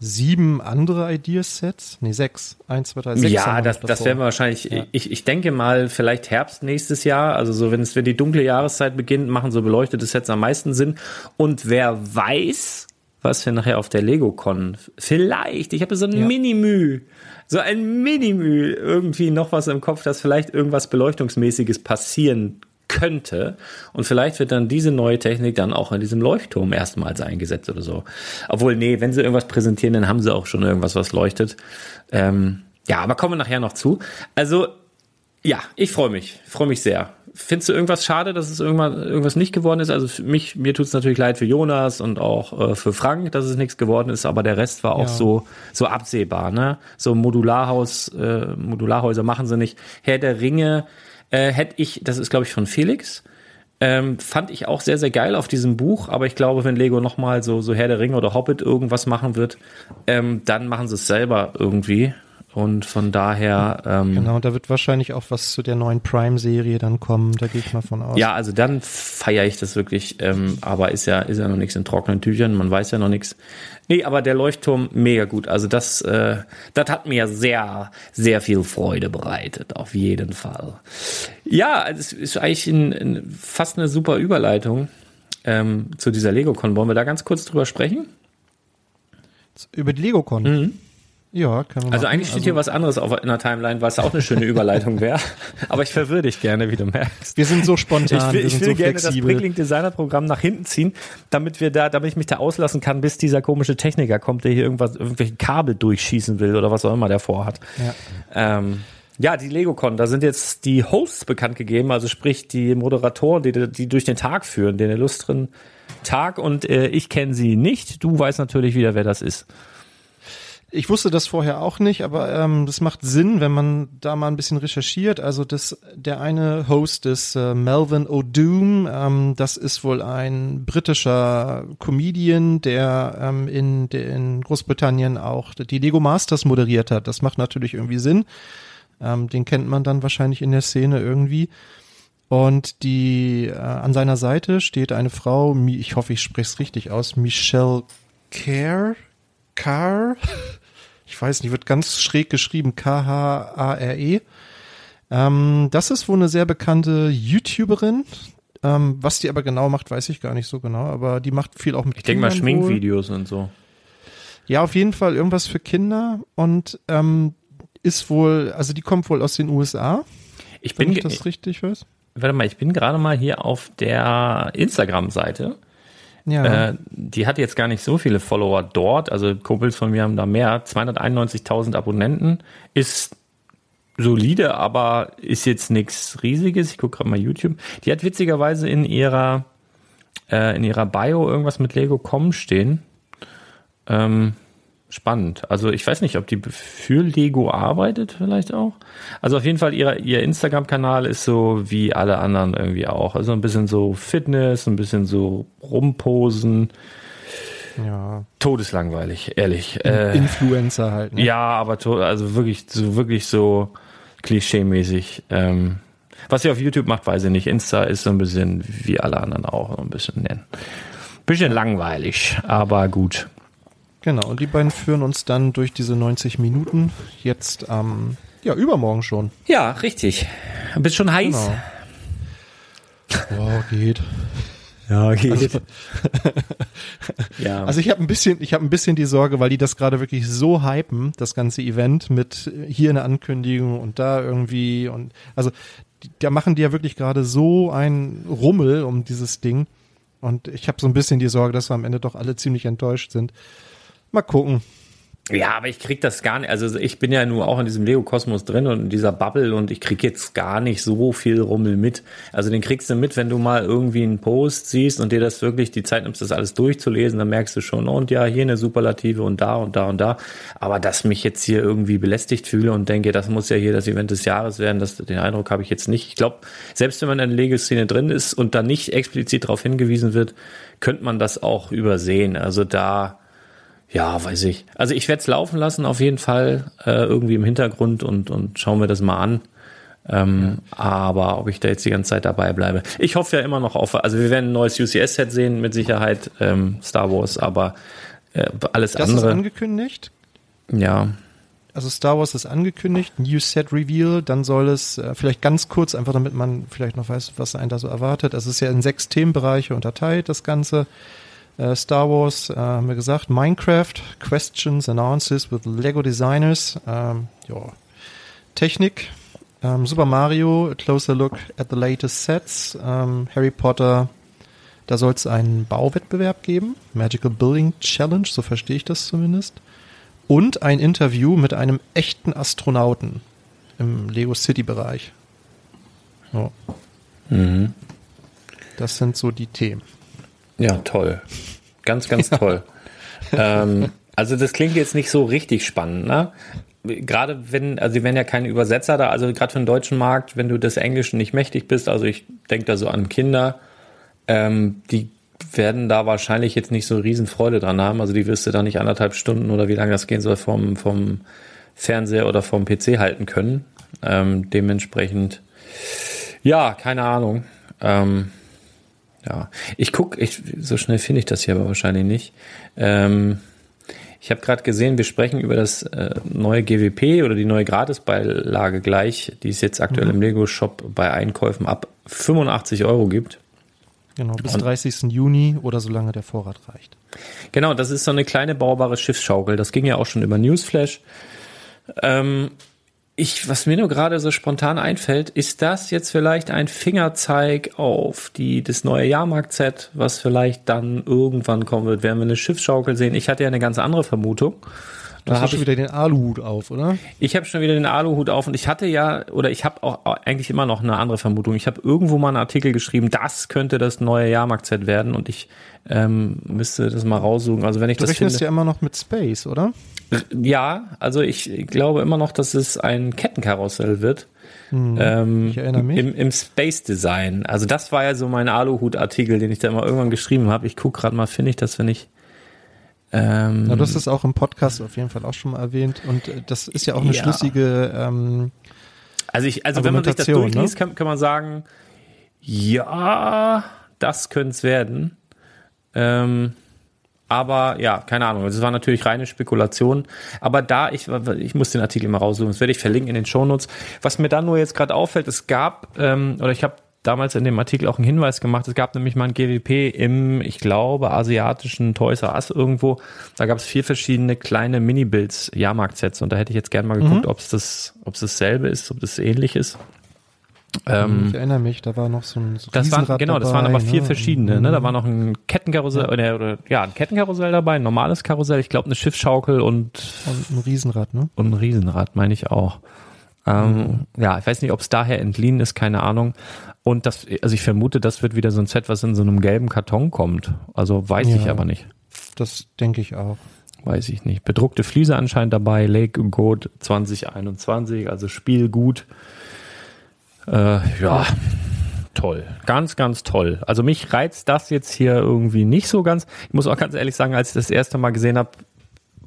Speaker 3: sieben andere Ideasets. Nee, sechs. Eins, zwei, drei, sechs.
Speaker 2: Ja, das, das werden wir wahrscheinlich, ja. ich, ich denke mal, vielleicht Herbst nächstes Jahr. Also so, wenn es, wenn die dunkle Jahreszeit beginnt, machen so beleuchtete Sets am meisten Sinn. Und wer weiß, was wir nachher auf der Lego-Con vielleicht, ich habe so ein ja. Mini-Müh, so ein Mini-Müh, irgendwie noch was im Kopf, dass vielleicht irgendwas Beleuchtungsmäßiges passieren könnte. Und vielleicht wird dann diese neue Technik dann auch in diesem Leuchtturm erstmals eingesetzt oder so. Obwohl, nee, wenn sie irgendwas präsentieren, dann haben sie auch schon irgendwas, was leuchtet. Ähm, ja, aber kommen wir nachher noch zu. Also, ja, ich freue mich, freue mich sehr. Findest du irgendwas schade, dass es irgendwann irgendwas nicht geworden ist? Also für mich, mir tut es natürlich leid für Jonas und auch äh, für Frank, dass es nichts geworden ist, aber der Rest war auch ja. so so absehbar, ne? So Modularhaus, äh, Modularhäuser machen sie nicht. Herr der Ringe, äh, hätte ich, das ist glaube ich von Felix, ähm, fand ich auch sehr, sehr geil auf diesem Buch, aber ich glaube, wenn Lego nochmal so, so Herr der Ringe oder Hobbit irgendwas machen wird, ähm, dann machen sie es selber irgendwie. Und von daher. Ähm,
Speaker 3: genau, da wird wahrscheinlich auch was zu der neuen Prime-Serie dann kommen, da gehe ich mal von aus.
Speaker 2: Ja, also dann feiere ich das wirklich, ähm, aber ist ja, ist ja noch nichts in trockenen Tüchern, man weiß ja noch nichts. Nee, aber der Leuchtturm, mega gut. Also das, äh, das hat mir sehr, sehr viel Freude bereitet, auf jeden Fall. Ja, es ist eigentlich ein, ein, fast eine super Überleitung ähm, zu dieser Lego-Con. Wollen wir da ganz kurz drüber sprechen?
Speaker 3: Über die Lego-Con? Mhm.
Speaker 2: Ja, kann man Also machen. eigentlich steht also, hier was anderes auf in der Timeline, was auch eine schöne Überleitung wäre. Aber ich verwirre dich gerne, wie du merkst.
Speaker 3: Wir sind so spontan.
Speaker 2: Ich will, ich will
Speaker 3: so
Speaker 2: gerne flexibel. das Bricklink Designer Programm nach hinten ziehen, damit wir da, damit ich mich da auslassen kann, bis dieser komische Techniker kommt, der hier irgendwas, irgendwelche Kabel durchschießen will oder was auch immer der vorhat. Ja. Ähm, ja, die LegoCon, da sind jetzt die Hosts bekannt gegeben, also sprich die Moderatoren, die, die durch den Tag führen, den illustren Tag und äh, ich kenne sie nicht. Du weißt natürlich wieder, wer das ist.
Speaker 3: Ich wusste das vorher auch nicht, aber ähm, das macht Sinn, wenn man da mal ein bisschen recherchiert. Also das, der eine Host ist äh, Melvin O'Doom. Ähm, das ist wohl ein britischer Comedian, der ähm, in, in Großbritannien auch die Lego Masters moderiert hat. Das macht natürlich irgendwie Sinn. Ähm, den kennt man dann wahrscheinlich in der Szene irgendwie. Und die äh, an seiner Seite steht eine Frau, ich hoffe, ich spreche es richtig aus, Michelle Kerr. Carr, ich weiß nicht, wird ganz schräg geschrieben, K-H-A-R-E. Ähm, das ist wohl eine sehr bekannte YouTuberin. Ähm, was die aber genau macht, weiß ich gar nicht so genau, aber die macht viel auch mit
Speaker 2: Ich denke mal Schminkvideos wohl. und so.
Speaker 3: Ja, auf jeden Fall irgendwas für Kinder und ähm, ist wohl, also die kommt wohl aus den USA.
Speaker 2: Ich bin
Speaker 3: ich das richtig weiß.
Speaker 2: Warte mal, ich bin gerade mal hier auf der Instagram-Seite ja. Äh, die hat jetzt gar nicht so viele Follower dort. Also Kumpels von mir haben da mehr. 291.000 Abonnenten ist solide, aber ist jetzt nichts Riesiges. Ich gucke gerade mal YouTube. Die hat witzigerweise in ihrer äh, in ihrer Bio irgendwas mit Lego Com stehen. Ähm, spannend. Also ich weiß nicht, ob die für Lego arbeitet vielleicht auch. Also auf jeden Fall ihr, ihr Instagram-Kanal ist so wie alle anderen irgendwie auch. Also ein bisschen so Fitness, ein bisschen so rumposen. Ja. Todeslangweilig, ehrlich.
Speaker 3: Äh, Influencer halt.
Speaker 2: Ne? Ja, aber also wirklich so wirklich so klischee-mäßig. Ähm, was sie auf YouTube macht, weiß ich nicht. Insta ist so ein bisschen wie alle anderen auch, so ein bisschen nennen. Bisschen langweilig, aber gut.
Speaker 3: Genau, und die beiden führen uns dann durch diese 90 Minuten jetzt am, ähm, ja, übermorgen schon.
Speaker 2: Ja, richtig. Bist schon heiß?
Speaker 3: Genau. Boah, geht.
Speaker 2: Ja, geht.
Speaker 3: Also, ja. also ich habe ein bisschen, ich habe ein bisschen die Sorge, weil die das gerade wirklich so hypen, das ganze Event mit hier eine Ankündigung und da irgendwie und also da machen die ja wirklich gerade so ein Rummel um dieses Ding und ich habe so ein bisschen die Sorge, dass wir am Ende doch alle ziemlich enttäuscht sind. Mal gucken.
Speaker 2: Ja, aber ich krieg das gar nicht. Also ich bin ja nur auch in diesem Lego-Kosmos drin und in dieser Bubble und ich krieg jetzt gar nicht so viel Rummel mit. Also den kriegst du mit, wenn du mal irgendwie einen Post siehst und dir das wirklich die Zeit nimmst, das alles durchzulesen, dann merkst du schon, und ja, hier eine Superlative und da und da und da. Aber dass mich jetzt hier irgendwie belästigt fühle und denke, das muss ja hier das Event des Jahres werden, das, den Eindruck habe ich jetzt nicht. Ich glaube, selbst wenn man in der Lego-Szene drin ist und da nicht explizit darauf hingewiesen wird, könnte man das auch übersehen. Also da ja, weiß ich. Also ich werde es laufen lassen, auf jeden Fall, äh, irgendwie im Hintergrund und, und schauen wir das mal an. Ähm, ja. Aber ob ich da jetzt die ganze Zeit dabei bleibe. Ich hoffe ja immer noch auf, also wir werden ein neues UCS-Set sehen, mit Sicherheit, ähm, Star Wars, aber äh, alles
Speaker 3: das
Speaker 2: andere.
Speaker 3: Das ist angekündigt?
Speaker 2: Ja.
Speaker 3: Also Star Wars ist angekündigt, New Set Reveal, dann soll es äh, vielleicht ganz kurz, einfach damit man vielleicht noch weiß, was einen da so erwartet. Also es ist ja in sechs Themenbereiche unterteilt, das Ganze. Äh, Star Wars, äh, haben wir gesagt, Minecraft, Questions and Answers with Lego Designers, ähm, ja. Technik, ähm, Super Mario, a closer look at the latest sets, ähm, Harry Potter, da soll es einen Bauwettbewerb geben, Magical Building Challenge, so verstehe ich das zumindest, und ein Interview mit einem echten Astronauten im Lego City Bereich. Ja. Mhm. Das sind so die Themen.
Speaker 2: Ja, toll. Ganz, ganz toll. ähm, also das klingt jetzt nicht so richtig spannend, ne? Gerade wenn, also sie werden ja keine Übersetzer da, also gerade für den deutschen Markt, wenn du des Englischen nicht mächtig bist, also ich denke da so an Kinder, ähm, die werden da wahrscheinlich jetzt nicht so riesen Freude dran haben. Also die wirst du da nicht anderthalb Stunden oder wie lange das gehen soll vom, vom Fernseher oder vom PC halten können. Ähm, dementsprechend, ja, keine Ahnung. Ähm, ja, ich guck, ich, so schnell finde ich das hier aber wahrscheinlich nicht. Ähm, ich habe gerade gesehen, wir sprechen über das äh, neue GWP oder die neue Gratisbeilage gleich, die es jetzt aktuell mhm. im Lego-Shop bei Einkäufen ab 85 Euro gibt.
Speaker 3: Genau, bis Und, 30. Juni oder solange der Vorrat reicht.
Speaker 2: Genau, das ist so eine kleine baubare Schiffsschaukel. Das ging ja auch schon über Newsflash. Ähm, ich, was mir nur gerade so spontan einfällt, ist das jetzt vielleicht ein Fingerzeig auf die, das neue Jahrmarkt-Set, was vielleicht dann irgendwann kommen wird? Werden wir eine Schiffsschaukel sehen? Ich hatte ja eine ganz andere Vermutung.
Speaker 3: Du hast schon wieder den Aluhut auf, oder?
Speaker 2: Ich habe schon wieder den Aluhut auf und ich hatte ja, oder ich habe auch eigentlich immer noch eine andere Vermutung. Ich habe irgendwo mal einen Artikel geschrieben, das könnte das neue Jahrmarkt-Set werden und ich ähm, müsste das mal raussuchen. Also wenn ich
Speaker 3: du
Speaker 2: das
Speaker 3: rechnest
Speaker 2: finde,
Speaker 3: ja immer noch mit Space, oder?
Speaker 2: Ja, also ich glaube immer noch, dass es ein Kettenkarussell wird.
Speaker 3: Hm, ähm, ich erinnere mich.
Speaker 2: Im, Im Space Design. Also das war ja so mein Aluhut-Artikel, den ich da immer irgendwann geschrieben habe. Ich gucke gerade mal, finde ich das, wenn ich
Speaker 3: ähm, ja, das ist auch im Podcast auf jeden Fall auch schon mal erwähnt und äh, das ist ja auch eine ja. schlüssige ähm,
Speaker 2: Also ich, also wenn man sich das durchliest, ne? kann, kann man sagen, ja, das könnte es werden. Ähm, aber ja, keine Ahnung. Das war natürlich reine Spekulation. Aber da, ich, ich muss den Artikel mal raussuchen, das werde ich verlinken in den Shownotes. Was mir dann nur jetzt gerade auffällt, es gab, ähm, oder ich habe damals in dem Artikel auch einen Hinweis gemacht. Es gab nämlich mal ein GWP im, ich glaube, asiatischen Toys R Us irgendwo. Da gab es vier verschiedene kleine Mini-Builds, Jahrmarkt-Sets. Und da hätte ich jetzt gerne mal geguckt, mhm. ob es das, ob es dasselbe ist, ob das ähnlich ist.
Speaker 3: Ähm, ich erinnere mich, da war noch so ein so
Speaker 2: das waren, Genau, dabei, das waren aber vier ne? verschiedene. Ne? Da war noch ein Kettenkarussell, ja. Oder, oder, ja, ein Kettenkarussell dabei, ein normales Karussell, ich glaube eine Schiffsschaukel und,
Speaker 3: und ein Riesenrad, ne?
Speaker 2: Und ein Riesenrad, meine ich auch. Ähm, mhm. Ja, ich weiß nicht, ob es daher entliehen ist, keine Ahnung. Und das, also ich vermute, das wird wieder so ein Set, was in so einem gelben Karton kommt. Also weiß ja, ich aber nicht.
Speaker 3: Das denke ich auch.
Speaker 2: Weiß ich nicht. Bedruckte Fliese anscheinend dabei, Lake Code 2021, also Spielgut. Äh, ja, toll. Ganz, ganz toll. Also mich reizt das jetzt hier irgendwie nicht so ganz. Ich muss auch ganz ehrlich sagen, als ich das erste Mal gesehen habe,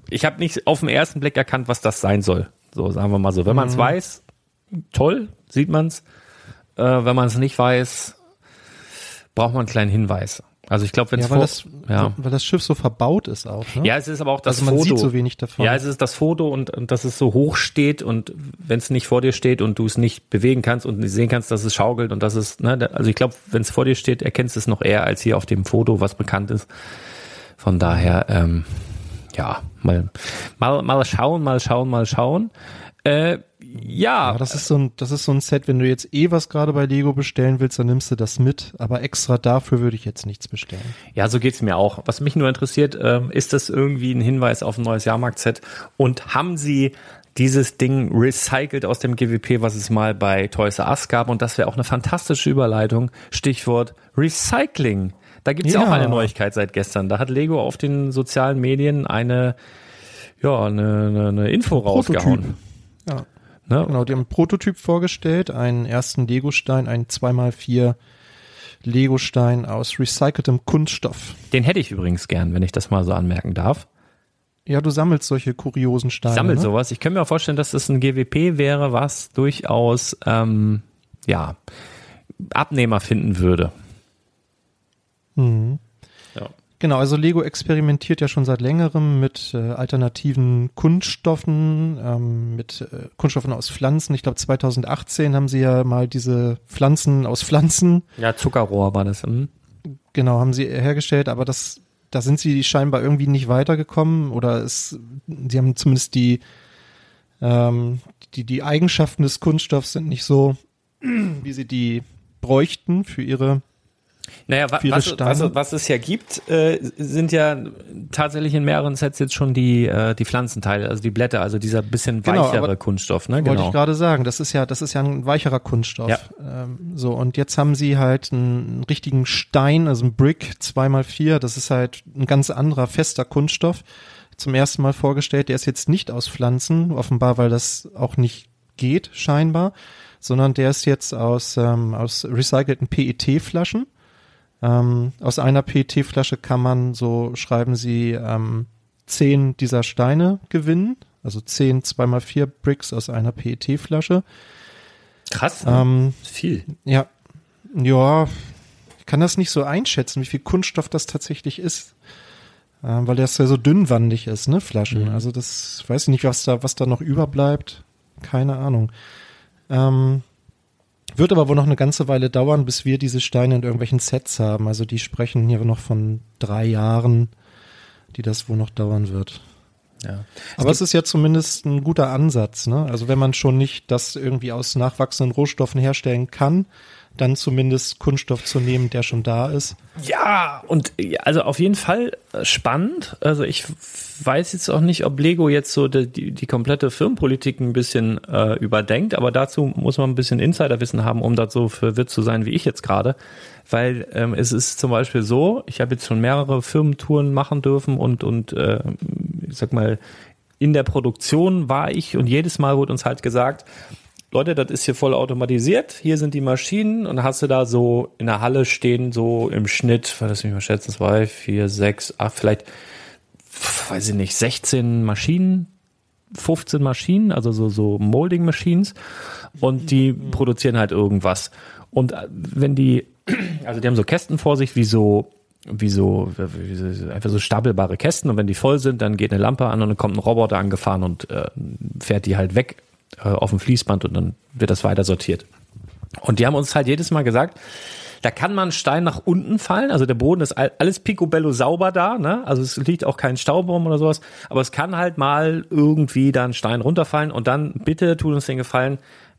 Speaker 2: ich habe nicht auf den ersten Blick erkannt, was das sein soll. So, sagen wir mal so. Wenn man es mhm. weiß, toll, sieht man's. Äh, wenn man es nicht weiß, braucht man einen kleinen Hinweis. Also ich glaube, wenn
Speaker 3: ja, weil, das, ja. weil das Schiff so verbaut ist auch. Ne?
Speaker 2: Ja, es ist aber auch das
Speaker 3: also man
Speaker 2: Foto.
Speaker 3: sieht so wenig davon.
Speaker 2: Ja, es ist das Foto und, und dass es so hoch steht und wenn es nicht vor dir steht und du es nicht bewegen kannst und nicht sehen kannst, dass es schaukelt und dass es, ne, also ich glaube, wenn es vor dir steht, erkennst du es noch eher als hier auf dem Foto, was bekannt ist. Von daher, ähm, ja, mal, mal, mal schauen, mal schauen, mal schauen. Äh, ja.
Speaker 3: ja. Das ist so ein, das ist so ein Set, wenn du jetzt eh was gerade bei Lego bestellen willst, dann nimmst du das mit. Aber extra dafür würde ich jetzt nichts bestellen.
Speaker 2: Ja, so geht's mir auch. Was mich nur interessiert, ähm, ist das irgendwie ein Hinweis auf ein neues Jahrmarkt-Set? Und haben sie dieses Ding recycelt aus dem GWP, was es mal bei Toys R Us gab? Und das wäre auch eine fantastische Überleitung. Stichwort Recycling. Da gibt's ja. auch eine Neuigkeit seit gestern. Da hat Lego auf den sozialen Medien eine, ja, eine, eine, eine Info rausgehauen.
Speaker 3: Ja. Ne? Genau, die haben einen Prototyp vorgestellt, einen ersten Lego-Stein, einen 2x4 Lego-Stein aus recyceltem Kunststoff.
Speaker 2: Den hätte ich übrigens gern, wenn ich das mal so anmerken darf.
Speaker 3: Ja, du sammelst solche kuriosen Steine.
Speaker 2: Sammelt ne? sowas. Ich könnte mir vorstellen, dass das ein GWP wäre, was durchaus ähm, ja Abnehmer finden würde.
Speaker 3: Mhm. Ja. Genau, also Lego experimentiert ja schon seit längerem mit äh, alternativen Kunststoffen, ähm, mit äh, Kunststoffen aus Pflanzen. Ich glaube 2018 haben sie ja mal diese Pflanzen aus Pflanzen.
Speaker 2: Ja, Zuckerrohr war das. Hm?
Speaker 3: Genau, haben sie hergestellt, aber das, da sind sie scheinbar irgendwie nicht weitergekommen oder es, sie haben zumindest die, ähm, die, die Eigenschaften des Kunststoffs sind nicht so, wie sie die bräuchten für ihre
Speaker 2: naja, wa was, was, was, es ja gibt, äh, sind ja tatsächlich in mehreren Sets jetzt schon die, äh, die Pflanzenteile, also die Blätter, also dieser bisschen genau, weichere Kunststoff. Ne?
Speaker 3: Genau. Wollte ich gerade sagen, das ist ja, das ist ja ein weicherer Kunststoff. Ja. Ähm, so, und jetzt haben sie halt einen richtigen Stein, also ein Brick 2x4, das ist halt ein ganz anderer, fester Kunststoff, zum ersten Mal vorgestellt. Der ist jetzt nicht aus Pflanzen, offenbar, weil das auch nicht geht, scheinbar, sondern der ist jetzt aus, ähm, aus recycelten PET-Flaschen ähm, aus einer PET-Flasche kann man, so schreiben sie, ähm, zehn dieser Steine gewinnen. Also zehn 2x4 Bricks aus einer PET-Flasche.
Speaker 2: Krass. Ne? Ähm, viel.
Speaker 3: Ja. Ja, ich kann das nicht so einschätzen, wie viel Kunststoff das tatsächlich ist. Ähm, weil der ja so dünnwandig ist, ne, Flaschen. Mhm. Also das, weiß ich nicht, was da, was da noch überbleibt. Keine Ahnung. Ähm, wird aber wohl noch eine ganze Weile dauern, bis wir diese Steine in irgendwelchen Sets haben. Also die sprechen hier noch von drei Jahren, die das wohl noch dauern wird. Ja. Aber es, es ist ja zumindest ein guter Ansatz. Ne? Also wenn man schon nicht das irgendwie aus nachwachsenden Rohstoffen herstellen kann, dann zumindest Kunststoff zu nehmen, der schon da ist.
Speaker 2: Ja, und also auf jeden Fall äh, spannend. Also ich weiß jetzt auch nicht, ob Lego jetzt so die, die, komplette Firmenpolitik ein bisschen äh, überdenkt, aber dazu muss man ein bisschen Insiderwissen haben, um da so verwirrt zu sein wie ich jetzt gerade. Weil ähm, es ist zum Beispiel so, ich habe jetzt schon mehrere Firmentouren machen dürfen und, und äh, ich sag mal, in der Produktion war ich und jedes Mal wurde uns halt gesagt, Leute, das ist hier voll automatisiert. Hier sind die Maschinen und hast du da so in der Halle stehen, so im Schnitt, ich mich mal schätzen, zwei, vier, sechs, acht, vielleicht, weiß ich nicht, 16 Maschinen, 15 Maschinen, also so, so Molding Machines und die produzieren halt irgendwas. Und äh, wenn die, also die haben so Kästen vor sich, wie so, wie so, wie so, einfach so stapelbare Kästen und wenn die voll sind, dann geht eine Lampe an und dann kommt ein Roboter angefahren und äh, fährt die halt weg äh, auf dem Fließband und dann wird das weiter sortiert. Und die haben uns halt jedes Mal gesagt, da kann man Stein nach unten fallen, also der Boden ist alles picobello sauber da, ne? Also es liegt auch kein Staubbaum oder sowas, aber es kann halt mal irgendwie da ein Stein runterfallen und dann bitte tut uns den Gefallen,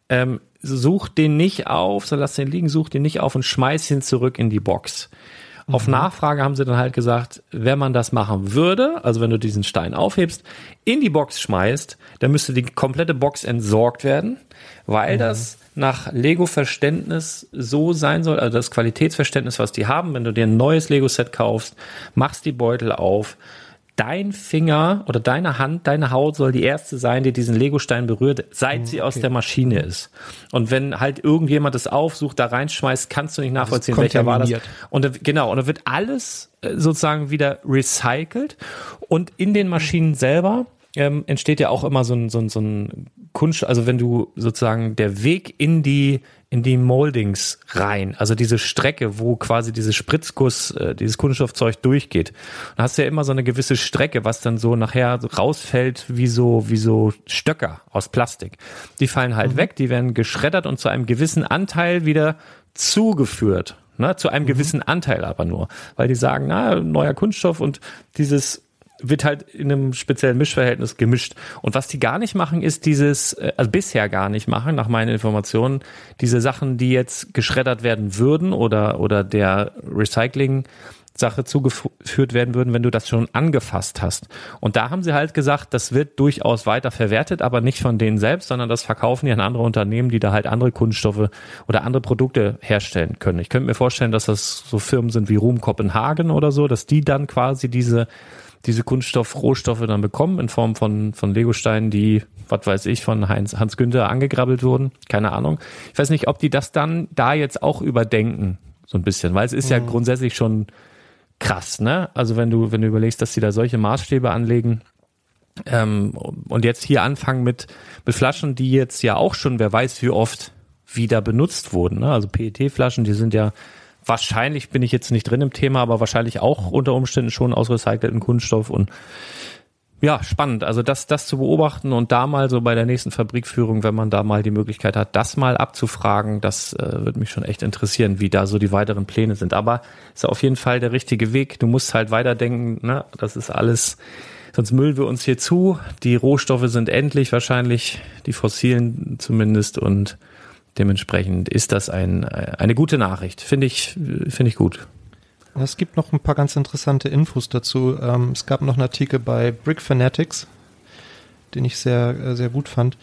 Speaker 2: ähm, such den nicht auf, so lass den liegen, such den nicht auf und schmeiß ihn zurück in die Box. Auf mhm. Nachfrage haben sie dann halt gesagt, wenn man das machen würde, also wenn du diesen Stein aufhebst, in die Box schmeißt, dann müsste die komplette Box entsorgt werden, weil mhm. das nach Lego-Verständnis so sein soll, also das Qualitätsverständnis, was die haben, wenn du dir ein neues Lego-Set kaufst, machst die Beutel auf, dein Finger oder deine Hand, deine Haut soll die erste sein, die diesen Legostein berührt, seit sie aus der Maschine ist. Und wenn halt irgendjemand das aufsucht, da reinschmeißt, kannst du nicht nachvollziehen, welcher war das. Und genau, und dann wird alles äh, sozusagen wieder recycelt und in den Maschinen selber ähm, entsteht ja auch immer so ein, so ein, so ein Kunst, also wenn du sozusagen der Weg in die in die Moldings rein, also diese Strecke, wo quasi dieses Spritzguss, äh, dieses Kunststoffzeug durchgeht. Dann hast du ja immer so eine gewisse Strecke, was dann so nachher rausfällt wie so wie so Stöcker aus Plastik. Die fallen halt mhm. weg, die werden geschreddert und zu einem gewissen Anteil wieder zugeführt. Ne, zu einem mhm. gewissen Anteil aber nur, weil die sagen, na, neuer Kunststoff und dieses wird halt in einem speziellen Mischverhältnis gemischt. Und was die gar nicht machen, ist dieses, äh, also bisher gar nicht machen, nach meinen Informationen, diese Sachen, die jetzt geschreddert werden würden oder, oder der Recycling Sache zugeführt werden würden, wenn du das schon angefasst hast. Und da haben sie halt gesagt, das wird durchaus weiter verwertet, aber nicht von denen selbst, sondern das verkaufen die an andere Unternehmen, die da halt andere Kunststoffe oder andere Produkte herstellen können. Ich könnte mir vorstellen, dass das so Firmen sind wie Ruhm Kopenhagen oder so, dass die dann quasi diese diese Kunststoffrohstoffe dann bekommen in Form von, von Legosteinen, die, was weiß ich, von Heinz, Hans Günther angegrabbelt wurden. Keine Ahnung. Ich weiß nicht, ob die das dann da jetzt auch überdenken. So ein bisschen, weil es ist mhm. ja grundsätzlich schon krass, ne? Also wenn du, wenn du überlegst, dass sie da solche Maßstäbe anlegen, ähm, und jetzt hier anfangen mit, mit Flaschen, die jetzt ja auch schon, wer weiß wie oft, wieder benutzt wurden. Ne? Also PET-Flaschen, die sind ja wahrscheinlich, bin ich jetzt nicht drin im Thema, aber wahrscheinlich auch unter Umständen schon aus recyceltem Kunststoff und ja, spannend. Also das, das zu beobachten und da mal so bei der nächsten Fabrikführung, wenn man da mal die Möglichkeit hat, das mal abzufragen, das äh, würde mich schon echt interessieren, wie da so die weiteren Pläne sind. Aber ist auf jeden Fall der richtige Weg. Du musst halt weiterdenken, ne? Das ist alles, sonst müllen wir uns hier zu. Die Rohstoffe sind endlich wahrscheinlich, die fossilen zumindest und dementsprechend ist das ein, eine gute Nachricht. Finde ich, finde ich gut.
Speaker 3: Es gibt noch ein paar ganz interessante Infos dazu. Ähm, es gab noch einen Artikel bei Brick Fanatics, den ich sehr, äh, sehr gut fand.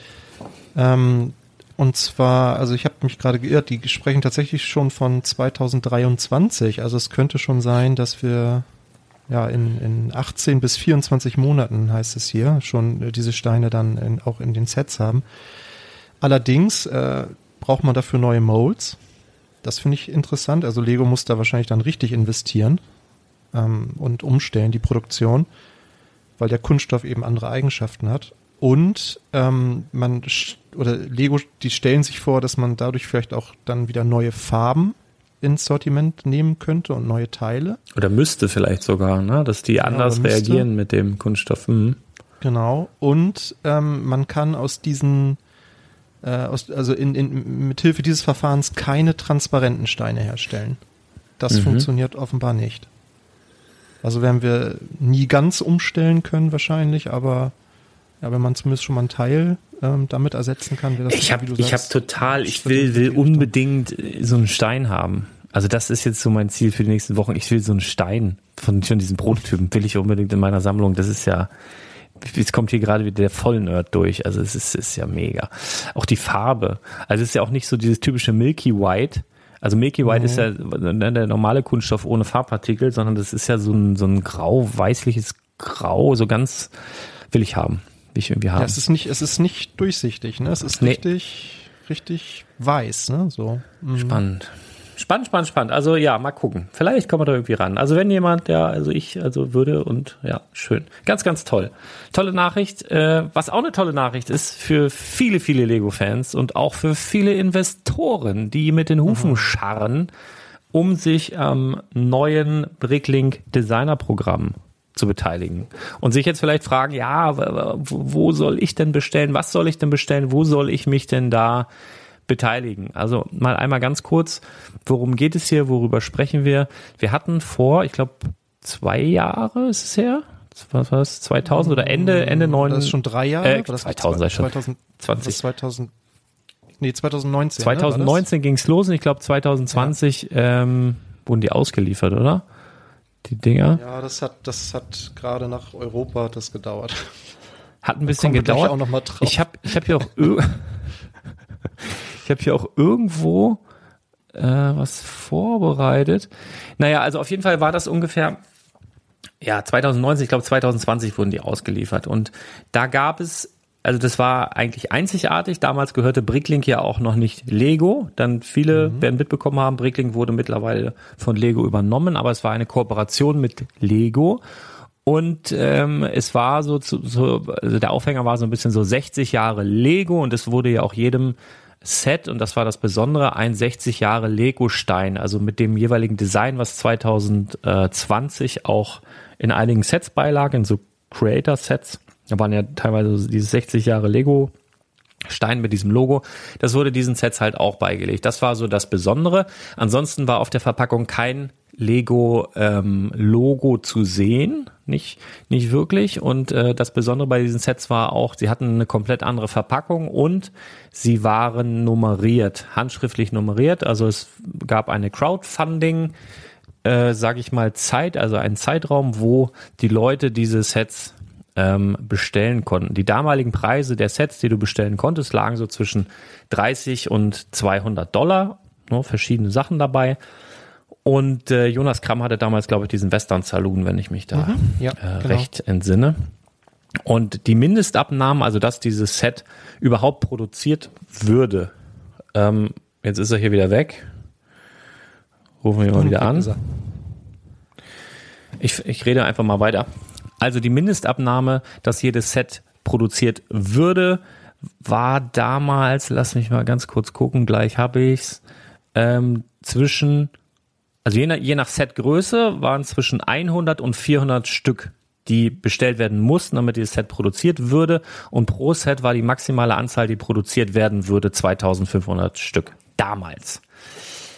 Speaker 3: Ähm, und zwar, also ich habe mich gerade geirrt, die sprechen tatsächlich schon von 2023. Also es könnte schon sein, dass wir ja in, in 18 bis 24 Monaten, heißt es hier, schon äh, diese Steine dann in, auch in den Sets haben. Allerdings äh, braucht man dafür neue Molds. Das finde ich interessant. Also Lego muss da wahrscheinlich dann richtig investieren ähm, und umstellen, die Produktion, weil der Kunststoff eben andere Eigenschaften hat. Und ähm, man oder Lego, die stellen sich vor, dass man dadurch vielleicht auch dann wieder neue Farben ins Sortiment nehmen könnte und neue Teile.
Speaker 2: Oder müsste vielleicht sogar, ne? dass die genau, anders reagieren mit dem Kunststoff. Mhm.
Speaker 3: Genau. Und ähm, man kann aus diesen aus, also in, in, mit Hilfe dieses Verfahrens keine transparenten Steine herstellen. Das mhm. funktioniert offenbar nicht. Also werden wir nie ganz umstellen können wahrscheinlich, aber ja, wenn man zumindest schon mal einen Teil ähm, damit ersetzen kann, wäre
Speaker 2: das Ich habe ich habe total, ich will will unbedingt äh, so einen Stein haben. Also das ist jetzt so mein Ziel für die nächsten Wochen. Ich will so einen Stein von, von diesen Prototypen will ich unbedingt in meiner Sammlung. Das ist ja Jetzt kommt hier gerade wieder der Vollnerd durch. Also es ist, ist ja mega. Auch die Farbe. Also es ist ja auch nicht so dieses typische Milky White. Also Milky White mhm. ist ja ne, der normale Kunststoff ohne Farbpartikel, sondern das ist ja so ein, so ein grau-weißliches Grau, so ganz will ich haben. Will ich irgendwie haben. Ja,
Speaker 3: es ist nicht, es ist nicht durchsichtig, ne? Es ist nee. richtig, richtig weiß, ne? So.
Speaker 2: Mhm. Spannend. Spannend, spannend, spannend. Also ja, mal gucken. Vielleicht kommen wir da irgendwie ran. Also wenn jemand, ja, also ich, also würde und ja, schön. Ganz, ganz toll. Tolle Nachricht. Äh, was auch eine tolle Nachricht ist für viele, viele Lego-Fans und auch für viele Investoren, die mit den Hufen mhm. scharren, um sich am neuen Bricklink Designer Programm zu beteiligen und sich jetzt vielleicht fragen, ja, wo soll ich denn bestellen? Was soll ich denn bestellen? Wo soll ich mich denn da beteiligen. Also mal einmal ganz kurz, worum geht es hier, worüber sprechen wir? Wir hatten vor, ich glaube, zwei Jahre ist es her, was war das, 2000 oder Ende, Ende 9.
Speaker 3: Das ist schon drei Jahre?
Speaker 2: Äh, 2000 sei schon. 2020.
Speaker 3: 2000, nee, 2019.
Speaker 2: 2019 ne, ging es los und ich glaube 2020 ja. ähm, wurden die ausgeliefert, oder? Die Dinger.
Speaker 3: Ja, das hat, das hat gerade nach Europa das gedauert.
Speaker 2: Hat ein bisschen gedauert. Ich habe ich hab hier auch Ich habe hier auch irgendwo äh, was vorbereitet. Naja, also auf jeden Fall war das ungefähr, ja, 2019, ich glaube 2020 wurden die ausgeliefert. Und da gab es also das war eigentlich einzigartig. Damals gehörte Bricklink ja auch noch nicht Lego. Dann viele mhm. werden mitbekommen haben, Bricklink wurde mittlerweile von Lego übernommen, aber es war eine Kooperation mit Lego. Und ähm, es war so, so, also der Aufhänger war so ein bisschen so 60 Jahre Lego und es wurde ja auch jedem Set, und das war das Besondere, ein 60 Jahre Lego-Stein, also mit dem jeweiligen Design, was 2020 auch in einigen Sets beilag, in so Creator-Sets. Da waren ja teilweise diese 60 Jahre Lego Stein mit diesem Logo. Das wurde diesen Sets halt auch beigelegt. Das war so das Besondere. Ansonsten war auf der Verpackung kein Lego ähm, Logo zu sehen. nicht, nicht wirklich. Und äh, das Besondere bei diesen Sets war auch, sie hatten eine komplett andere Verpackung und sie waren nummeriert, handschriftlich nummeriert. Also es gab eine Crowdfunding, äh, sage ich mal, Zeit, also einen Zeitraum, wo die Leute diese Sets ähm, bestellen konnten. Die damaligen Preise der Sets, die du bestellen konntest, lagen so zwischen 30 und 200 Dollar. Ne, verschiedene Sachen dabei. Und äh, Jonas Kramm hatte damals, glaube ich, diesen Western Saloon, wenn ich mich da mhm, ja, äh, genau. recht entsinne. Und die Mindestabnahmen, also dass dieses Set überhaupt produziert würde, ähm, jetzt ist er hier wieder weg. Rufen wir ihn mal wieder an. Ich, ich rede einfach mal weiter. Also die Mindestabnahme, dass jedes Set produziert würde, war damals, lass mich mal ganz kurz gucken, gleich habe ich's, ähm, zwischen also je nach, je nach Setgröße waren zwischen 100 und 400 Stück, die bestellt werden mussten, damit dieses Set produziert würde. Und pro Set war die maximale Anzahl, die produziert werden würde, 2500 Stück. Damals.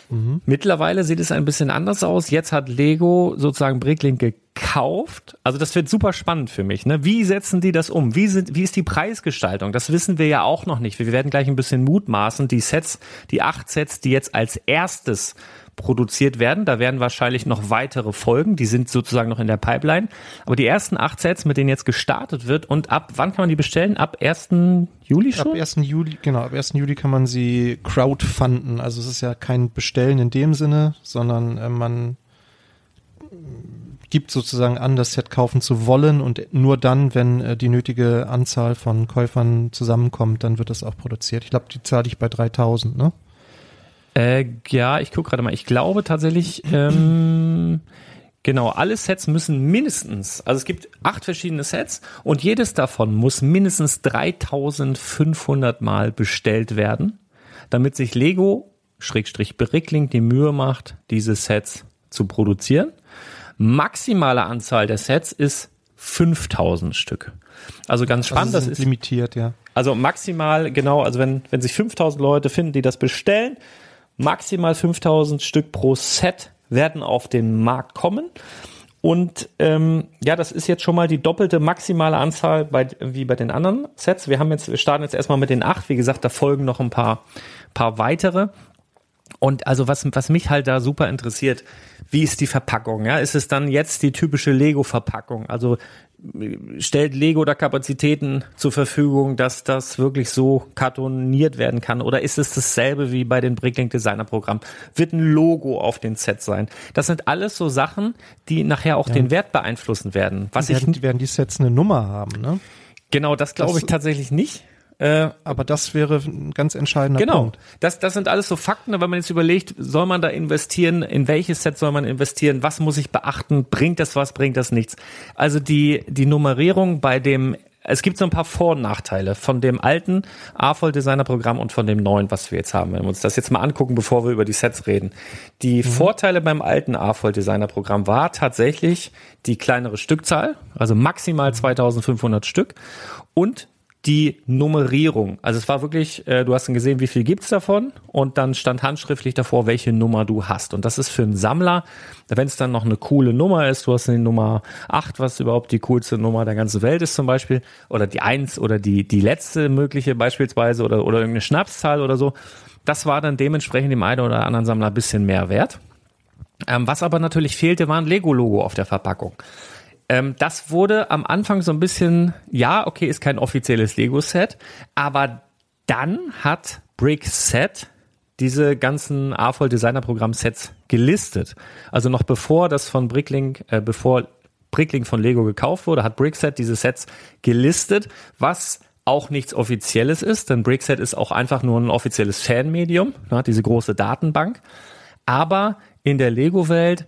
Speaker 2: Mhm. Mittlerweile sieht es ein bisschen anders aus. Jetzt hat Lego sozusagen Bricklink gekauft. Also das wird super spannend für mich. Ne? Wie setzen die das um? Wie, sind, wie ist die Preisgestaltung? Das wissen wir ja auch noch nicht. Wir werden gleich ein bisschen mutmaßen. Die Sets, die acht Sets, die jetzt als erstes produziert werden. Da werden wahrscheinlich noch weitere Folgen, die sind sozusagen noch in der Pipeline. Aber die ersten acht Sets, mit denen jetzt gestartet wird und ab wann kann man die bestellen? Ab 1. Juli schon?
Speaker 3: Ab 1. Juli, genau, ab 1. Juli kann man sie crowdfunden. Also es ist ja kein Bestellen in dem Sinne, sondern äh, man gibt sozusagen an, das Set kaufen zu wollen und nur dann, wenn äh, die nötige Anzahl von Käufern zusammenkommt, dann wird das auch produziert. Ich glaube, die zahle ich bei 3000, ne?
Speaker 2: Äh, ja, ich gucke gerade mal. Ich glaube tatsächlich, ähm, genau, alle Sets müssen mindestens, also es gibt acht verschiedene Sets und jedes davon muss mindestens 3500 Mal bestellt werden, damit sich Lego Schrägstrich Brickling die Mühe macht, diese Sets zu produzieren. Maximale Anzahl der Sets ist 5000 Stück. Also ganz also spannend,
Speaker 3: also das ist limitiert, ja.
Speaker 2: Also maximal, genau, also wenn, wenn sich 5000 Leute finden, die das bestellen, Maximal 5000 Stück pro Set werden auf den Markt kommen. Und ähm, ja, das ist jetzt schon mal die doppelte maximale Anzahl bei, wie bei den anderen Sets. Wir haben jetzt, wir starten jetzt erstmal mit den acht. Wie gesagt, da folgen noch ein paar, paar weitere. Und also was, was mich halt da super interessiert, wie ist die Verpackung? Ja, ist es dann jetzt die typische Lego-Verpackung? Also stellt Lego da Kapazitäten zur Verfügung, dass das wirklich so kartoniert werden kann? Oder ist es dasselbe wie bei den Bricklink Designer Programm? Wird ein Logo auf den Set sein? Das sind alles so Sachen, die nachher auch ja. den Wert beeinflussen werden.
Speaker 3: Was werden, ich, werden die Sets eine Nummer haben, ne?
Speaker 2: Genau, das glaube ich tatsächlich nicht.
Speaker 3: Äh, aber das wäre ein ganz entscheidender
Speaker 2: genau.
Speaker 3: Punkt.
Speaker 2: Genau. Das, das sind alles so Fakten, wenn man jetzt überlegt, soll man da investieren, in welches Set soll man investieren, was muss ich beachten, bringt das was, bringt das nichts. Also die, die Nummerierung bei dem es gibt so ein paar Vor- und Nachteile von dem alten AFOL Designer Programm und von dem neuen, was wir jetzt haben. Wenn wir uns das jetzt mal angucken, bevor wir über die Sets reden. Die mhm. Vorteile beim alten AFOL Designer Programm war tatsächlich die kleinere Stückzahl, also maximal 2500 Stück und die Nummerierung. Also es war wirklich, äh, du hast dann gesehen, wie viel gibt's davon und dann stand handschriftlich davor, welche Nummer du hast. Und das ist für einen Sammler, wenn es dann noch eine coole Nummer ist, du hast eine Nummer 8, was überhaupt die coolste Nummer der ganzen Welt ist zum Beispiel, oder die 1 oder die, die letzte mögliche beispielsweise oder, oder irgendeine Schnapszahl oder so, das war dann dementsprechend dem einen oder anderen Sammler ein bisschen mehr wert. Ähm, was aber natürlich fehlte, war ein Lego-Logo auf der Verpackung. Ähm, das wurde am Anfang so ein bisschen, ja, okay, ist kein offizielles Lego-Set, aber dann hat Brickset diese ganzen AFOL Designer Programm Sets gelistet. Also noch bevor das von Bricklink, äh, bevor Bricklink von Lego gekauft wurde, hat Brickset diese Sets gelistet, was auch nichts Offizielles ist, denn Brickset ist auch einfach nur ein offizielles Fanmedium, ne, diese große Datenbank. Aber in der Lego-Welt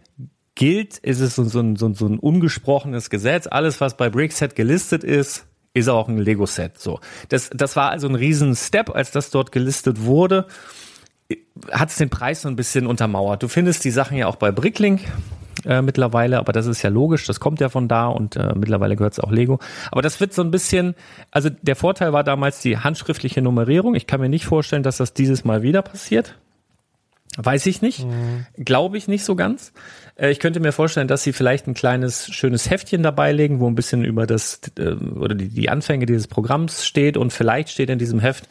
Speaker 2: gilt, ist es so, so, so, so ein ungesprochenes Gesetz. Alles, was bei Brickset gelistet ist, ist auch ein Lego-Set. So, das, das war also ein riesen Step, als das dort gelistet wurde. Hat es den Preis so ein bisschen untermauert. Du findest die Sachen ja auch bei Bricklink äh, mittlerweile, aber das ist ja logisch, das kommt ja von da und äh, mittlerweile gehört es auch Lego. Aber das wird so ein bisschen, also der Vorteil war damals die handschriftliche Nummerierung. Ich kann mir nicht vorstellen, dass das dieses Mal wieder passiert. Weiß ich nicht. Mhm. Glaube ich nicht so ganz. Äh, ich könnte mir vorstellen, dass sie vielleicht ein kleines, schönes Heftchen dabei legen, wo ein bisschen über das äh, oder die, die Anfänge dieses Programms steht und vielleicht steht in diesem Heft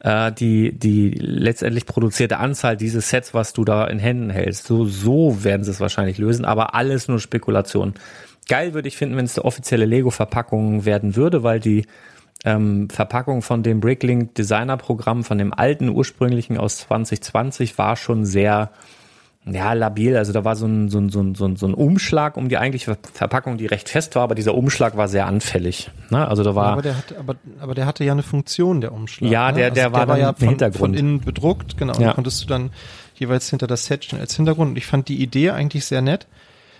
Speaker 2: äh, die, die letztendlich produzierte Anzahl dieses Sets, was du da in Händen hältst. So, so werden sie es wahrscheinlich lösen, aber alles nur Spekulation. Geil würde ich finden, wenn es eine offizielle Lego-Verpackung werden würde, weil die ähm, Verpackung von dem Bricklink Designer Programm, von dem alten ursprünglichen aus 2020 war schon sehr ja, labil. Also da war so ein, so ein, so ein, so ein, so ein Umschlag um die eigentliche Verpackung, die recht fest war, aber dieser Umschlag war sehr anfällig. Ne? Also da war.
Speaker 3: aber, der hatte, aber, aber der hatte ja eine Funktion, der Umschlag.
Speaker 2: Ja, der,
Speaker 3: ne?
Speaker 2: der, also war, der war ja
Speaker 3: von,
Speaker 2: Hintergrund.
Speaker 3: von innen bedruckt, genau. Ja. Da konntest du dann jeweils hinter das Set als Hintergrund. Und ich fand die Idee eigentlich sehr nett.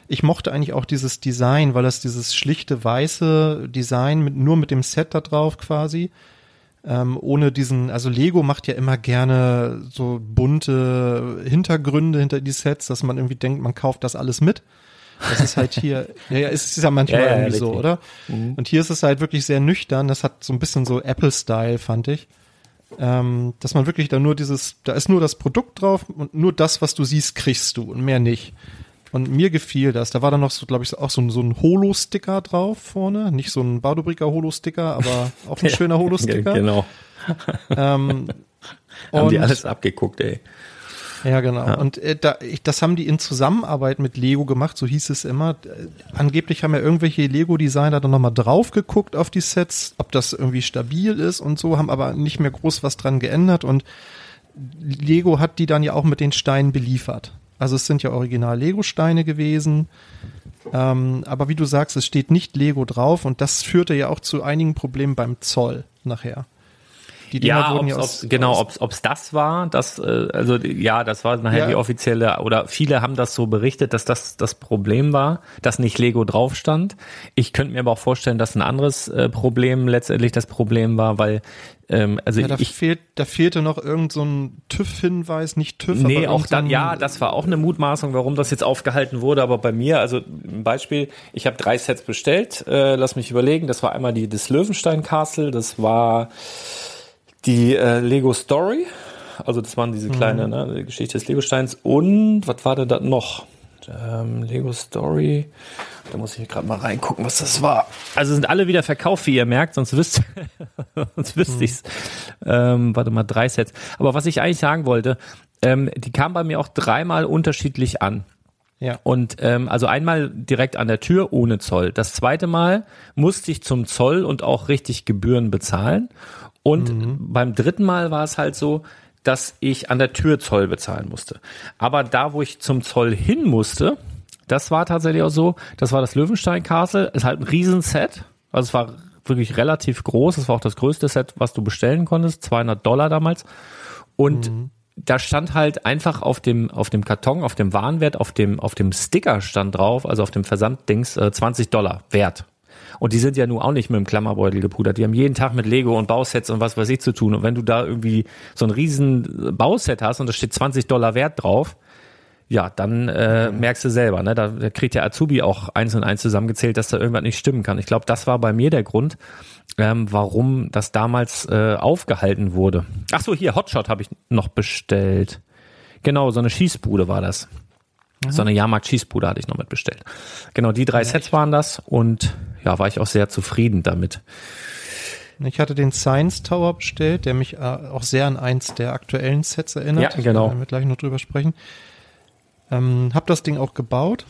Speaker 3: Ich mochte eigentlich auch dieses Design, weil das dieses schlichte weiße Design mit, nur mit dem Set da drauf quasi ähm, ohne diesen, also Lego macht ja immer gerne so bunte Hintergründe hinter die Sets, dass man irgendwie denkt, man kauft das alles mit. Das ist halt hier, ja, ja, ist, ist ja manchmal ja, ja, irgendwie so, oder? Mhm. Und hier ist es halt wirklich sehr nüchtern. Das hat so ein bisschen so Apple-Style, fand ich. Ähm, dass man wirklich da nur dieses, da ist nur das Produkt drauf und nur das, was du siehst, kriegst du und mehr nicht. Und mir gefiel das. Da war dann noch so, glaube ich, auch so ein, so ein Holo-Sticker drauf vorne. Nicht so ein Badobricker Holo-Sticker, aber auch ein schöner Holo-Sticker.
Speaker 2: genau.
Speaker 3: Ähm,
Speaker 2: haben die alles abgeguckt, ey.
Speaker 3: Ja, genau. Ja. Und äh, da, ich, das haben die in Zusammenarbeit mit Lego gemacht, so hieß es immer. Äh, angeblich haben ja irgendwelche Lego-Designer dann nochmal drauf geguckt auf die Sets, ob das irgendwie stabil ist und so, haben aber nicht mehr groß was dran geändert und Lego hat die dann ja auch mit den Steinen beliefert. Also es sind ja original Lego-Steine gewesen. Ähm, aber wie du sagst, es steht nicht Lego drauf und das führte ja auch zu einigen Problemen beim Zoll nachher.
Speaker 2: Die Dinger ja, wurden ob's, ja aus, ob's, genau, ob es das war, das, äh, also ja, das war nachher ja. die offizielle, oder viele haben das so berichtet, dass das das Problem war, dass nicht Lego drauf stand. Ich könnte mir aber auch vorstellen, dass ein anderes äh, Problem letztendlich das Problem war, weil ähm, also
Speaker 3: ja, da
Speaker 2: ich,
Speaker 3: fehlt, da fehlte noch irgend so ein TÜV-Hinweis, nicht TÜV.
Speaker 2: Nee, auch dann, so ja, das war auch eine Mutmaßung, warum das jetzt aufgehalten wurde. Aber bei mir, also ein Beispiel, ich habe drei Sets bestellt. Äh, lass mich überlegen. Das war einmal die das Löwenstein Castle, das war die äh, Lego Story. Also das waren diese kleine mhm. ne, Geschichte des Lego-Steins. Und was war denn da noch? Ähm, Lego Story. Da muss ich gerade mal reingucken, was das war. Also sind alle wieder verkauft, wie ihr merkt, sonst wüsste, sonst mhm. ich's. Ähm, warte mal, drei Sets. Aber was ich eigentlich sagen wollte, ähm, die kam bei mir auch dreimal unterschiedlich an. Ja. Und ähm, also einmal direkt an der Tür ohne Zoll. Das zweite Mal musste ich zum Zoll und auch richtig Gebühren bezahlen. Und mhm. beim dritten Mal war es halt so, dass ich an der Tür Zoll bezahlen musste. Aber da, wo ich zum Zoll hin musste, das war tatsächlich auch so. Das war das Löwenstein Castle. Ist halt ein Riesenset. Also es war wirklich relativ groß. Es war auch das größte Set, was du bestellen konntest. 200 Dollar damals. Und mhm. da stand halt einfach auf dem, auf dem Karton, auf dem Warenwert, auf dem, auf dem Sticker stand drauf, also auf dem Versanddings, äh, 20 Dollar Wert. Und die sind ja nun auch nicht mit dem Klammerbeutel gepudert. Die haben jeden Tag mit Lego und Bausets und was weiß ich zu tun. Und wenn du da irgendwie so ein riesen Bauset hast und da steht 20 Dollar Wert drauf, ja, dann äh, mhm. merkst du selber, ne? Da, da kriegt der Azubi auch eins und eins zusammengezählt, dass da irgendwas nicht stimmen kann. Ich glaube, das war bei mir der Grund, ähm, warum das damals äh, aufgehalten wurde. Ach so, hier Hotshot habe ich noch bestellt. Genau, so eine Schießbude war das. Mhm. So eine Jahrmarkt-Schießbude hatte ich noch mit bestellt. Genau, die drei ja, Sets waren das und ja, war ich auch sehr zufrieden damit.
Speaker 3: Ich hatte den Science Tower bestellt, der mich äh, auch sehr an eins der aktuellen Sets erinnert.
Speaker 2: Ja, genau. Da
Speaker 3: werden wir gleich noch drüber sprechen. Ähm, hab das Ding auch gebaut.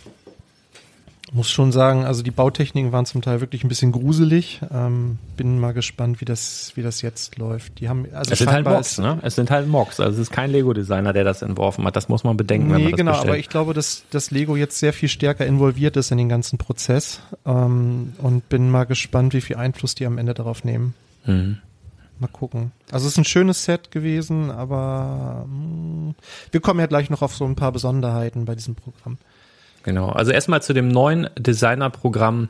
Speaker 3: Muss schon sagen, also die Bautechniken waren zum Teil wirklich ein bisschen gruselig. Ähm, bin mal gespannt, wie das, wie das jetzt läuft. Die haben, also
Speaker 2: es sind halt Mocks, ne? Es sind halt Mocks. Also es ist kein Lego-Designer, der das entworfen hat. Das muss man bedenken, nee, wenn man das
Speaker 3: genau,
Speaker 2: bestellt.
Speaker 3: aber ich glaube, dass, dass Lego jetzt sehr viel stärker involviert ist in den ganzen Prozess. Ähm, und bin mal gespannt, wie viel Einfluss die am Ende darauf nehmen. Mhm. Mal gucken. Also es ist ein schönes Set gewesen, aber mh, hm, wir kommen ja gleich noch auf so ein paar Besonderheiten bei diesem Programm.
Speaker 2: Genau. Also erstmal zu dem neuen Designerprogramm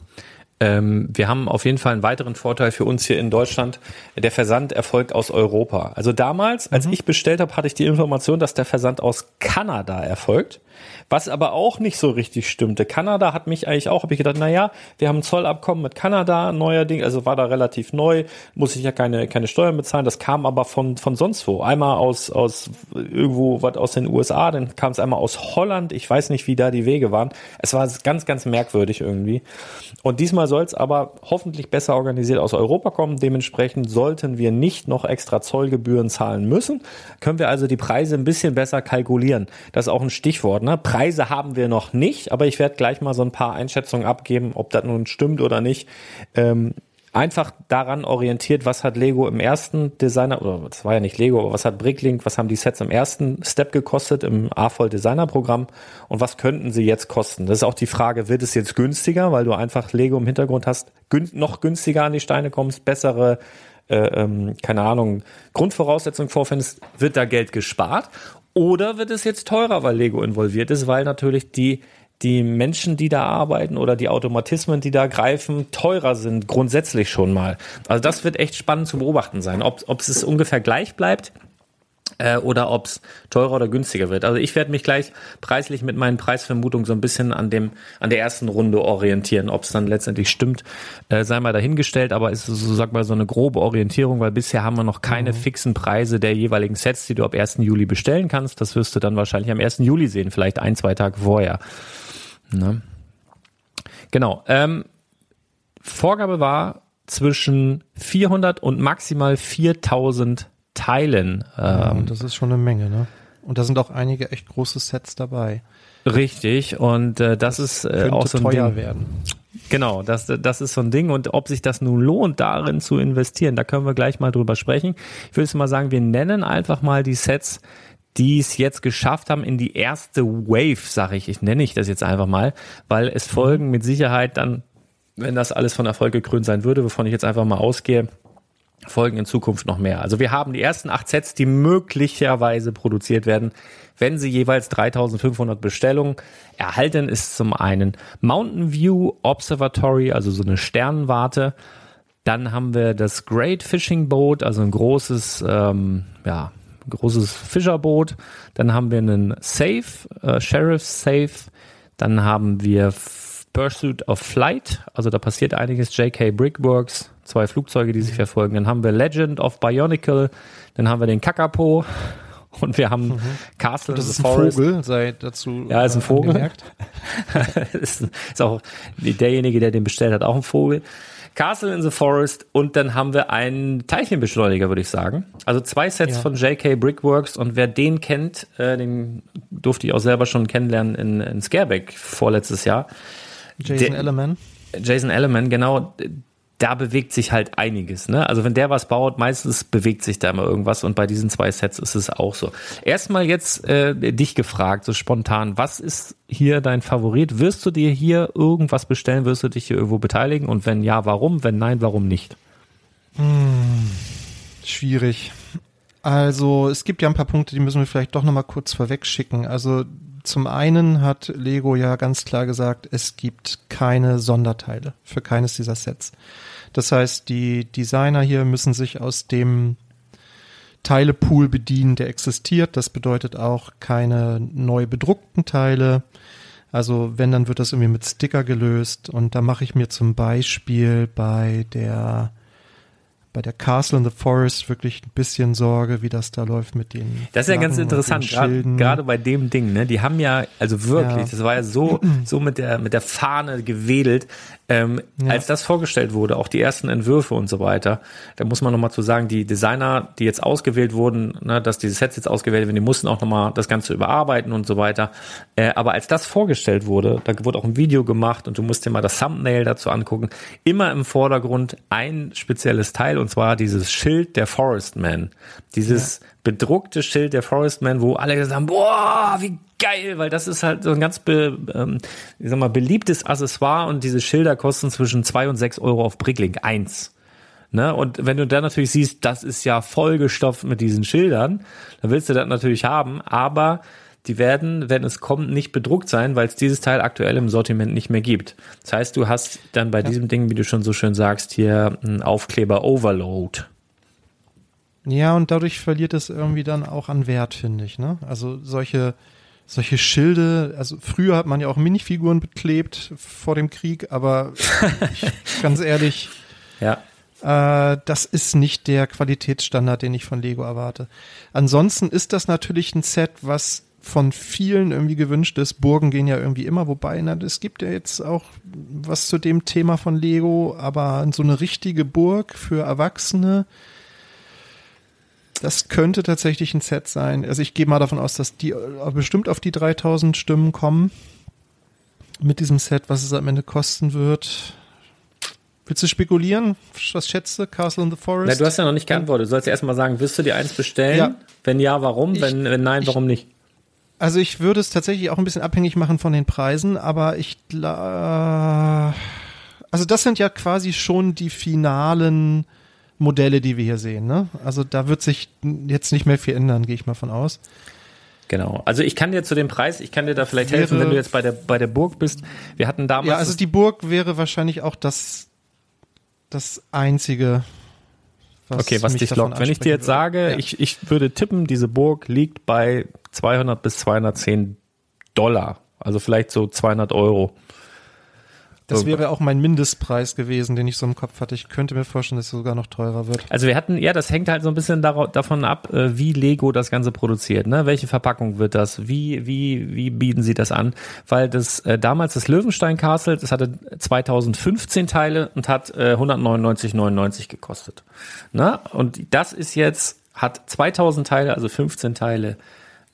Speaker 2: Ähm, wir haben auf jeden Fall einen weiteren Vorteil für uns hier in Deutschland. Der Versand erfolgt aus Europa. Also damals, als mhm. ich bestellt habe, hatte ich die Information, dass der Versand aus Kanada erfolgt. Was aber auch nicht so richtig stimmte. Kanada hat mich eigentlich auch, habe ich gedacht, na ja, wir haben ein Zollabkommen mit Kanada, neuer Ding, also war da relativ neu, muss ich ja keine, keine Steuern bezahlen. Das kam aber von, von sonst wo. Einmal aus, aus irgendwo was aus den USA, dann kam es einmal aus Holland. Ich weiß nicht, wie da die Wege waren. Es war ganz, ganz merkwürdig irgendwie. Und diesmal soll es aber hoffentlich besser organisiert aus Europa kommen. Dementsprechend sollten wir nicht noch extra Zollgebühren zahlen müssen. Können wir also die Preise ein bisschen besser kalkulieren. Das ist auch ein Stichwort. Ne? Preise haben wir noch nicht, aber ich werde gleich mal so ein paar Einschätzungen abgeben, ob das nun stimmt oder nicht. Ähm, einfach daran orientiert, was hat Lego im ersten Designer, oder das war ja nicht Lego, aber was hat Bricklink, was haben die Sets im ersten Step gekostet im AFOL Designer Programm und was könnten sie jetzt kosten? Das ist auch die Frage, wird es jetzt günstiger, weil du einfach Lego im Hintergrund hast, gün noch günstiger an die Steine kommst, bessere äh, ähm, keine Ahnung, Grundvoraussetzungen vorfindest, wird da Geld gespart oder wird es jetzt teurer, weil Lego involviert ist, weil natürlich die die Menschen, die da arbeiten oder die Automatismen, die da greifen, teurer sind grundsätzlich schon mal. Also das wird echt spannend zu beobachten sein, ob, ob es ungefähr gleich bleibt äh, oder ob es teurer oder günstiger wird. Also ich werde mich gleich preislich mit meinen Preisvermutungen so ein bisschen an dem an der ersten Runde orientieren. Ob es dann letztendlich stimmt, äh, sei mal dahingestellt, aber ist so sag mal so eine grobe Orientierung, weil bisher haben wir noch keine mhm. fixen Preise der jeweiligen Sets, die du ab 1. Juli bestellen kannst. Das wirst du dann wahrscheinlich am 1. Juli sehen, vielleicht ein, zwei Tage vorher. Ne? Genau. Ähm, Vorgabe war zwischen 400 und maximal 4000 teilen.
Speaker 3: Ja, ähm, das ist schon eine Menge, ne? Und da sind auch einige echt große Sets dabei.
Speaker 2: Richtig, und äh, das, das ist äh, auch so ein
Speaker 3: teuer
Speaker 2: Ding.
Speaker 3: werden.
Speaker 2: Genau, das, das ist so ein Ding. Und ob sich das nun lohnt, darin zu investieren, da können wir gleich mal drüber sprechen. Ich würde mal sagen, wir nennen einfach mal die Sets, die es jetzt geschafft haben in die erste Wave, sage ich. Ich nenne ich das jetzt einfach mal, weil es folgen mit Sicherheit dann, wenn das alles von Erfolg gekrönt sein würde, wovon ich jetzt einfach mal ausgehe, folgen in Zukunft noch mehr. Also wir haben die ersten acht Sets, die möglicherweise produziert werden, wenn sie jeweils 3500 Bestellungen erhalten, ist zum einen Mountain View Observatory, also so eine Sternenwarte. Dann haben wir das Great Fishing Boat, also ein großes, ähm, ja, großes Fischerboot. Dann haben wir einen Safe, äh, Sheriff's Safe. Dann haben wir Pursuit of Flight, also da passiert einiges. JK Brickworks, zwei Flugzeuge, die sich mhm. verfolgen. Dann haben wir Legend of Bionicle, dann haben wir den Kakapo und wir haben mhm. Castle
Speaker 3: das ist ein Forest. Vogel, sei dazu
Speaker 2: Ja, ist ein Vogel. ist, ist auch derjenige, der den bestellt hat, auch ein Vogel. Castle in the Forest und dann haben wir einen Teilchenbeschleuniger, würde ich sagen. Also zwei Sets ja. von JK Brickworks und wer den kennt, äh, den durfte ich auch selber schon kennenlernen in, in Scareback vorletztes Jahr.
Speaker 3: Jason Ellerman.
Speaker 2: Jason Ellerman, genau da bewegt sich halt einiges. Ne? Also wenn der was baut, meistens bewegt sich da immer irgendwas und bei diesen zwei Sets ist es auch so. Erstmal jetzt äh, dich gefragt, so spontan, was ist hier dein Favorit? Wirst du dir hier irgendwas bestellen? Wirst du dich hier irgendwo beteiligen? Und wenn ja, warum? Wenn nein, warum nicht?
Speaker 3: Hm, schwierig. Also es gibt ja ein paar Punkte, die müssen wir vielleicht doch nochmal kurz vorweg schicken. Also zum einen hat Lego ja ganz klar gesagt, es gibt keine Sonderteile für keines dieser Sets. Das heißt, die Designer hier müssen sich aus dem Teilepool bedienen, der existiert. Das bedeutet auch keine neu bedruckten Teile. Also wenn, dann wird das irgendwie mit Sticker gelöst. Und da mache ich mir zum Beispiel bei der bei der Castle in the Forest wirklich ein bisschen Sorge, wie das da läuft mit den.
Speaker 2: Das ist ja ganz interessant, gerade bei dem Ding, ne? Die haben ja, also wirklich, ja. das war ja so, so mit der, mit der Fahne gewedelt. Ähm, ja. Als das vorgestellt wurde, auch die ersten Entwürfe und so weiter, da muss man nochmal zu sagen, die Designer, die jetzt ausgewählt wurden, ne, dass diese Sets jetzt ausgewählt werden, die mussten auch nochmal das Ganze überarbeiten und so weiter. Äh, aber als das vorgestellt wurde, da wurde auch ein Video gemacht und du musst dir mal das Thumbnail dazu angucken, immer im Vordergrund ein spezielles Teil und zwar dieses Schild der Forestman. Dieses ja. Bedruckte Schild der Forestman, wo alle gesagt haben, boah, wie geil, weil das ist halt so ein ganz be, ähm, ich sag mal, beliebtes Accessoire und diese Schilder kosten zwischen zwei und sechs Euro auf Bricklink. Eins. Ne? Und wenn du dann natürlich siehst, das ist ja vollgestopft mit diesen Schildern, dann willst du das natürlich haben, aber die werden, wenn es kommt, nicht bedruckt sein, weil es dieses Teil aktuell im Sortiment nicht mehr gibt. Das heißt, du hast dann bei ja. diesem Ding, wie du schon so schön sagst, hier einen Aufkleber Overload.
Speaker 3: Ja, und dadurch verliert es irgendwie dann auch an Wert, finde ich. Ne? Also solche, solche Schilde, also früher hat man ja auch Minifiguren beklebt vor dem Krieg, aber ich, ganz ehrlich,
Speaker 2: ja.
Speaker 3: Äh, das ist nicht der Qualitätsstandard, den ich von Lego erwarte. Ansonsten ist das natürlich ein Set, was von vielen irgendwie gewünscht ist. Burgen gehen ja irgendwie immer, wobei, na, es gibt ja jetzt auch was zu dem Thema von Lego, aber so eine richtige Burg für Erwachsene, das könnte tatsächlich ein Set sein. Also ich gehe mal davon aus, dass die bestimmt auf die 3000 Stimmen kommen mit diesem Set, was es am Ende kosten wird. Willst du spekulieren? Was schätze? Castle in the Forest?
Speaker 2: Na, du hast ja noch nicht geantwortet. Du sollst erst mal sagen, wirst du dir eins bestellen? Ja. Wenn ja, warum? Ich, wenn, wenn nein, warum nicht?
Speaker 3: Also ich würde es tatsächlich auch ein bisschen abhängig machen von den Preisen, aber ich äh, also das sind ja quasi schon die finalen Modelle, die wir hier sehen. Ne? Also da wird sich jetzt nicht mehr viel ändern, gehe ich mal von aus.
Speaker 2: Genau. Also ich kann dir zu dem Preis, ich kann dir da vielleicht helfen, wenn du jetzt bei der bei der Burg bist. Wir hatten damals. Ja,
Speaker 3: also die Burg wäre wahrscheinlich auch das das einzige.
Speaker 2: Was okay, was dich lockt. Wenn ich dir jetzt sage, ja. ich, ich würde tippen, diese Burg liegt bei 200 bis 210 Dollar. Also vielleicht so 200 Euro.
Speaker 3: Das wäre auch mein Mindestpreis gewesen, den ich so im Kopf hatte. Ich könnte mir vorstellen, dass es sogar noch teurer wird.
Speaker 2: Also wir hatten, ja, das hängt halt so ein bisschen davon ab, äh, wie Lego das Ganze produziert. Ne? Welche Verpackung wird das? Wie, wie, wie bieten sie das an? Weil das äh, damals das Löwenstein Castle, das hatte 2015 Teile und hat äh, 199,99 gekostet. Ne? Und das ist jetzt, hat 2000 Teile, also 15 Teile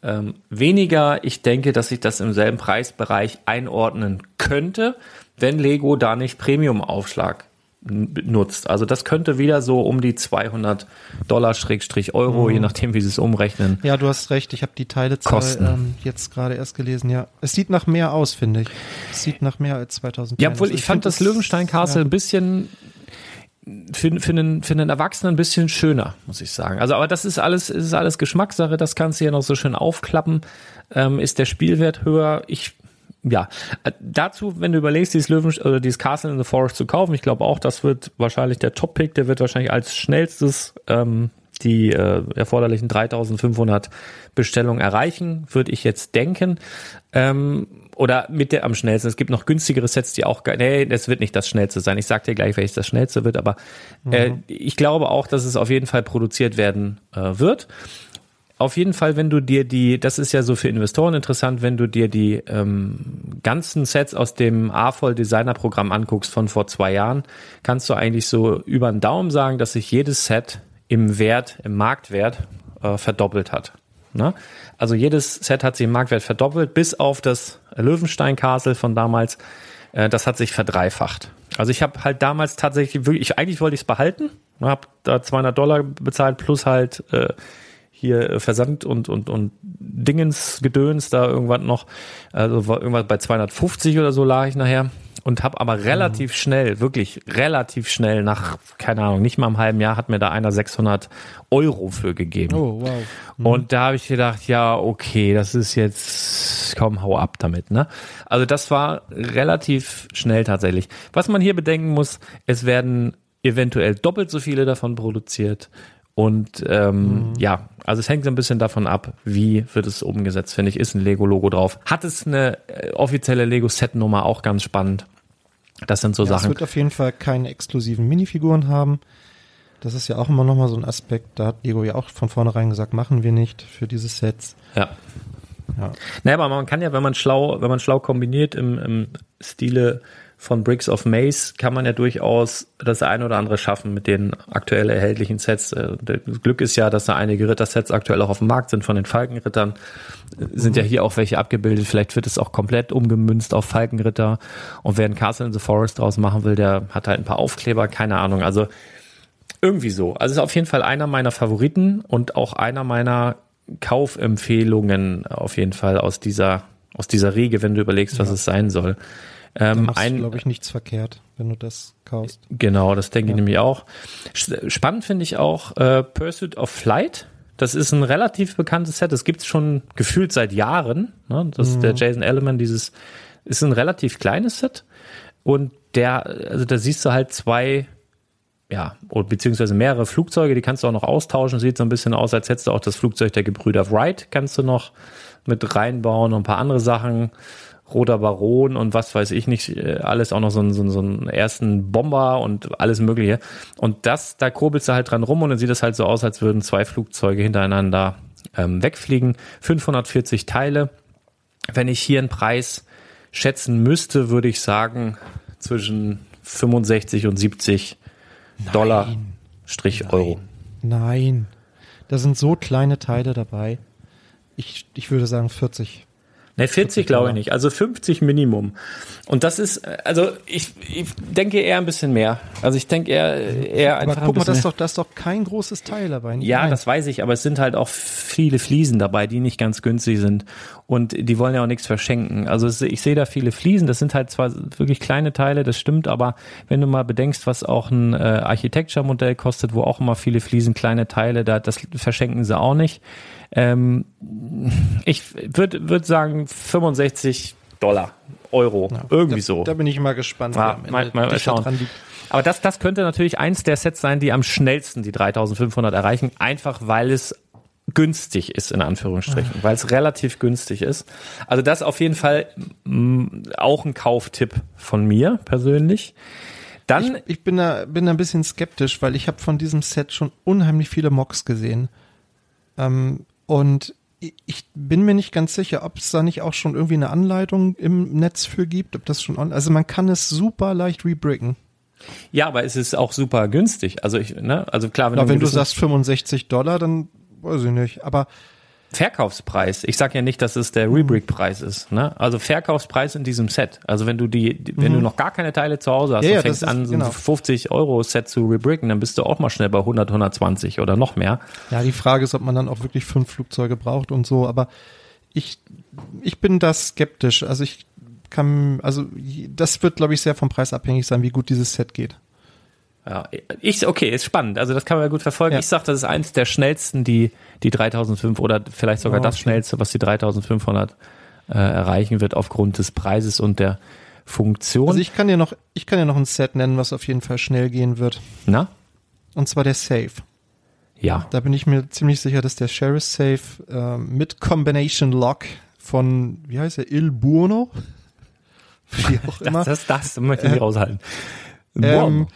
Speaker 2: ähm, weniger. Ich denke, dass sich das im selben Preisbereich einordnen könnte wenn Lego da nicht Premium-Aufschlag nutzt. Also das könnte wieder so um die 200 Dollar Schrägstrich Euro, mhm. je nachdem, wie sie es umrechnen.
Speaker 3: Ja, du hast recht. Ich habe die Teilezahl ähm, jetzt gerade erst gelesen. Ja, es sieht nach mehr aus, finde ich. Es sieht nach mehr als 2000.
Speaker 2: Ja, obwohl ich, ich fand das Löwenstein Castle ja. ein bisschen für, für, einen, für einen Erwachsenen ein bisschen schöner, muss ich sagen. Also, aber das ist alles, ist alles Geschmackssache. Das kannst du ja noch so schön aufklappen. Ähm, ist der Spielwert höher? Ich ja, äh, dazu, wenn du überlegst, dieses Löwen oder dieses Castle in the Forest zu kaufen, ich glaube auch, das wird wahrscheinlich der Top-Pick, der wird wahrscheinlich als schnellstes ähm, die äh, erforderlichen 3500 Bestellungen erreichen, würde ich jetzt denken. Ähm, oder mit der am schnellsten. Es gibt noch günstigere Sets, die auch, nee, das wird nicht das schnellste sein. Ich sag dir gleich, welches das schnellste wird, aber äh, mhm. ich glaube auch, dass es auf jeden Fall produziert werden äh, wird auf jeden Fall, wenn du dir die, das ist ja so für Investoren interessant, wenn du dir die ähm, ganzen Sets aus dem A-Voll Designer Programm anguckst von vor zwei Jahren, kannst du eigentlich so über den Daumen sagen, dass sich jedes Set im Wert, im Marktwert äh, verdoppelt hat. Ne? Also jedes Set hat sich im Marktwert verdoppelt, bis auf das Löwenstein Castle von damals. Äh, das hat sich verdreifacht. Also ich habe halt damals tatsächlich wirklich, eigentlich wollte ich es behalten, habe da 200 Dollar bezahlt plus halt äh, hier äh, Versand und, und, und Dingens, Gedöns da irgendwann noch, also war irgendwas bei 250 oder so lag ich nachher und habe aber relativ mhm. schnell, wirklich relativ schnell nach, keine Ahnung, nicht mal einem halben Jahr hat mir da einer 600 Euro für gegeben. Oh, wow. Mhm. Und da habe ich gedacht, ja, okay, das ist jetzt, komm, hau ab damit, ne? Also das war relativ schnell tatsächlich. Was man hier bedenken muss, es werden eventuell doppelt so viele davon produziert. Und ähm, mhm. ja, also es hängt so ein bisschen davon ab, wie wird es umgesetzt, finde ich, ist ein Lego-Logo drauf. Hat es eine äh, offizielle Lego-Set-Nummer, auch ganz spannend. Das sind so ja, Sachen. Es
Speaker 3: wird auf jeden Fall keine exklusiven Minifiguren haben. Das ist ja auch immer nochmal so ein Aspekt. Da hat Lego ja auch von vornherein gesagt, machen wir nicht für diese Sets.
Speaker 2: Ja. Ja. Naja, aber man kann ja, wenn man schlau, wenn man schlau kombiniert im, im Stile von Bricks of Maze kann man ja durchaus das eine oder andere schaffen mit den aktuell erhältlichen Sets. Äh, das Glück ist ja, dass da einige Rittersets aktuell auch auf dem Markt sind von den Falkenrittern. Sind ja hier auch welche abgebildet. Vielleicht wird es auch komplett umgemünzt auf Falkenritter. Und wer ein Castle in the Forest draus machen will, der hat halt ein paar Aufkleber, keine Ahnung. Also irgendwie so. Also ist auf jeden Fall einer meiner Favoriten und auch einer meiner Kaufempfehlungen auf jeden Fall aus dieser aus dieser Riege, wenn du überlegst, was ja. es sein soll.
Speaker 3: Ähm, da ein, glaube ich, nichts verkehrt, wenn du das kaufst.
Speaker 2: Genau, das denke ja. ich nämlich auch. Spannend finde ich auch äh, Pursuit of Flight. Das ist ein relativ bekanntes Set. Das gibt's schon gefühlt seit Jahren. Ne? Das ist der Jason Element, dieses ist ein relativ kleines Set. Und der, also da siehst du halt zwei, ja, beziehungsweise mehrere Flugzeuge, die kannst du auch noch austauschen. Sieht so ein bisschen aus, als hättest du auch das Flugzeug der Gebrüder Wright, kannst du noch mit reinbauen und ein paar andere Sachen. Roter Baron und was weiß ich nicht, äh, alles auch noch so einen, so, einen, so einen ersten Bomber und alles Mögliche. Und das, da kurbelst du halt dran rum und dann sieht es halt so aus, als würden zwei Flugzeuge hintereinander ähm, wegfliegen. 540 Teile. Wenn ich hier einen Preis schätzen müsste, würde ich sagen zwischen 65 und 70 Dollar Strich Euro.
Speaker 3: Nein. Da sind so kleine Teile dabei. Ich, ich würde sagen 40.
Speaker 2: Ne, 40 glaube ich nicht. Also 50 Minimum. Und das ist, also ich, ich denke eher ein bisschen mehr. Also ich denke eher, eher
Speaker 3: Aber
Speaker 2: einfach
Speaker 3: guck
Speaker 2: ein
Speaker 3: mal, das ist, doch, das ist doch kein großes Teil dabei.
Speaker 2: Ja,
Speaker 3: Nein.
Speaker 2: das weiß ich, aber es sind halt auch viele Fliesen dabei, die nicht ganz günstig sind. Und die wollen ja auch nichts verschenken. Also ich sehe da viele Fliesen, das sind halt zwar wirklich kleine Teile, das stimmt, aber wenn du mal bedenkst, was auch ein äh, Architecture-Modell kostet, wo auch immer viele Fliesen, kleine Teile, da, das verschenken sie auch nicht. Ähm, ich würde würd sagen 65 Dollar, Euro, irgendwie
Speaker 3: da,
Speaker 2: so.
Speaker 3: Da bin ich mal gespannt.
Speaker 2: Ja, mal- mal
Speaker 3: dichter
Speaker 2: schauen.
Speaker 3: dran liegt.
Speaker 2: Aber das, das könnte natürlich eins der Sets sein, die am schnellsten die 3500 erreichen, einfach weil es günstig ist, in Anführungsstrichen, weil es relativ günstig ist. Also das auf jeden Fall mh, auch ein Kauftipp von mir persönlich. Dann,
Speaker 3: Ich, ich bin da, bin da ein bisschen skeptisch, weil ich habe von diesem Set schon unheimlich viele Mocks gesehen. Ähm, und ich- bin mir nicht ganz sicher, ob es da nicht auch schon irgendwie eine Anleitung im Netz für gibt, ob das schon on also man kann es super leicht rebricken.
Speaker 2: ja, aber es ist auch super günstig. Also ich, ne, also klar, wenn,
Speaker 3: Na,
Speaker 2: du,
Speaker 3: wenn du sagst 65 Dollar, dann weiß ich nicht. Aber
Speaker 2: Verkaufspreis, ich sage ja nicht, dass es der Rebrick-Preis ist, ne? Also Verkaufspreis in diesem Set. Also wenn du die, wenn du noch gar keine Teile zu Hause hast
Speaker 3: Mhm. Ja,
Speaker 2: und
Speaker 3: ja,
Speaker 2: fängst
Speaker 3: ist-
Speaker 2: an, so ein
Speaker 3: genau.
Speaker 2: 50 Euro Set zu rebricken, dann bist du auch mal schnell bei 100, 120 oder noch mehr.
Speaker 3: ja, die Frage ist, ob man dann auch wirklich fünf Flugzeuge braucht und so. Aber ich, ich bin da skeptisch. Also ich kann, also das wird, glaube ich, sehr vom Preis abhängig sein, wie gut dieses Set geht.
Speaker 2: Ja, ich, okay, ist spannend. Also das kann man ja gut verfolgen.
Speaker 3: Ja.
Speaker 2: Ich sag, das ist eins der schnellsten, die, die 3005 oder vielleicht sogar das
Speaker 3: okay.
Speaker 2: schnellste, was die 3500 äh, erreichen wird aufgrund des Preises und der Funktion.
Speaker 3: Also ich kann dir noch, ich kann dir noch ein Set nennen, was auf jeden Fall schnell gehen wird.
Speaker 2: Na?
Speaker 3: Und zwar der Safe.
Speaker 2: Ja.
Speaker 3: Da bin ich mir ziemlich sicher, dass der Sheriff Safe äh, mit Combination Lock von, wie heißt er, Il Buono? Wie auch immer.
Speaker 2: Das, das, das möchte ich nicht raushalten.
Speaker 3: Ähm,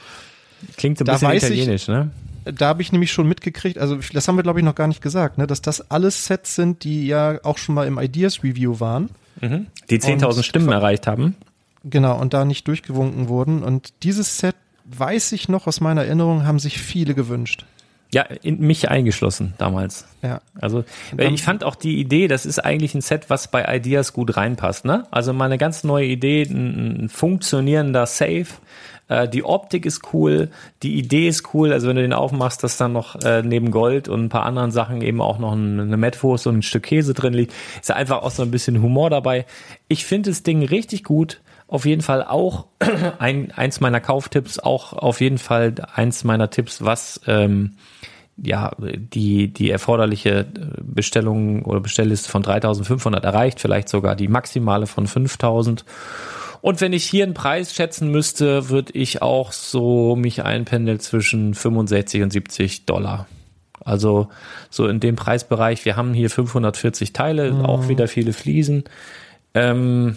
Speaker 2: Klingt so ein bisschen
Speaker 3: weiß ich-
Speaker 2: italienisch, ne?
Speaker 3: Da habe ich nämlich schon mitgekriegt, also das haben wir glaube ich noch gar nicht gesagt, ne, dass das alles Sets sind, die ja auch schon mal im Ideas Review waren.
Speaker 2: Die 10.000
Speaker 3: Und-
Speaker 2: Stimmen erreicht haben.
Speaker 3: Genau, und da nicht durchgewunken wurden. Und dieses Set, weiß ich noch aus meiner Erinnerung, haben sich viele gewünscht.
Speaker 2: Ja, in mich eingeschlossen damals.
Speaker 3: Ja.
Speaker 2: Also ich fand auch die Idee, das ist eigentlich ein Set, was bei Ideas gut reinpasst. Ne? Also mal eine ganz neue Idee, ein, ein funktionierender Safe. Äh, die Optik ist cool, die Idee ist cool. Also wenn du den aufmachst, dass dann noch äh, neben Gold und ein paar anderen Sachen eben auch noch ein, eine Metwurst und ein Stück Käse drin liegt, ist einfach auch so ein bisschen Humor dabei. Ich finde das Ding richtig gut. Auf jeden Fall auch ein, eins meiner Kauftipps, auch auf jeden Fall eins meiner Tipps, was ähm, ja, die, die erforderliche äh, Bestellung oder Bestellliste von 3500 erreicht, vielleicht sogar die maximale von 5000. Und wenn ich hier einen Preis schätzen müsste, würde ich auch so mich einpendeln zwischen 65 und 70 Dollar. Also so in dem Preisbereich. Wir haben hier 540 Teile, auch wieder viele Fliesen. Ähm,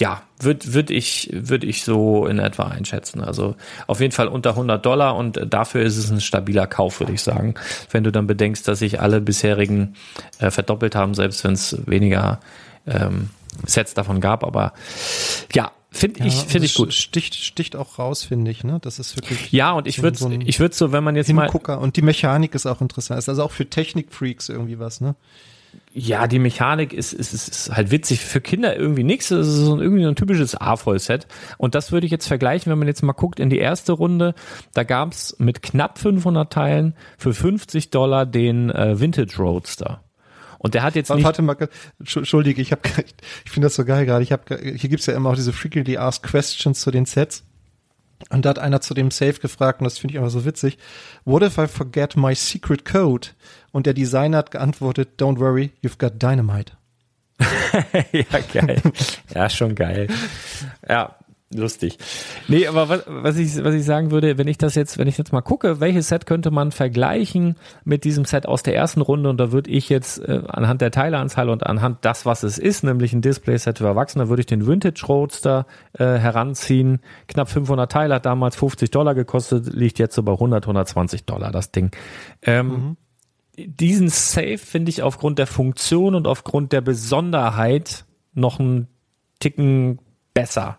Speaker 2: ja, würde würd ich, würd ich so in etwa einschätzen. Also auf jeden Fall unter 100 Dollar und dafür ist es ein stabiler Kauf, würde ich sagen. Wenn du dann bedenkst, dass sich alle bisherigen äh, verdoppelt haben, selbst wenn es weniger ähm, Sets davon gab. Aber ja, finde ich, finde ich
Speaker 3: also
Speaker 2: gut.
Speaker 3: Sticht, sticht auch raus, finde ich, ne? Das ist wirklich.
Speaker 2: Ja, und ich würde
Speaker 3: so
Speaker 2: ich würde so, wenn man jetzt mal
Speaker 3: Hingucker. Und die Mechanik ist auch interessant. Ist also auch für Technikfreaks irgendwie was, ne?
Speaker 2: Ja, die Mechanik ist, ist, ist, ist halt witzig. Für Kinder irgendwie nichts. Das ist so ein, irgendwie so ein typisches A-Voll-Set. Und das würde ich jetzt vergleichen, wenn man jetzt mal guckt in die erste Runde. Da gab's mit knapp 500 Teilen für 50 Dollar den äh, Vintage Roadster. Und der hat jetzt nicht...
Speaker 3: Warte mal, Entschu- Entschuldige, ich habe, ich finde das so geil gerade. Ich habe, hier gibt's ja immer auch diese frequently asked questions zu den Sets. Und da hat einer zu dem Safe gefragt, und das finde ich immer so witzig, what if I forget my secret code? Und der Designer hat geantwortet, don't worry, you've got dynamite.
Speaker 2: ja, geil. Ja, schon geil. Ja, lustig. Nee, aber was, was, ich, was ich sagen würde, wenn ich das jetzt, wenn ich jetzt mal gucke, welches Set könnte man vergleichen mit diesem Set aus der ersten Runde und da würde ich jetzt äh, anhand der Teileanzahl und anhand das, was es ist, nämlich ein Display-Set für Erwachsene, würde ich den Vintage Roadster äh, heranziehen. Knapp 500 Teile, hat damals 50 Dollar gekostet, liegt jetzt so bei 100, 120 Dollar das Ding. Ähm, mhm diesen Safe finde ich aufgrund der Funktion und aufgrund der Besonderheit noch einen Ticken besser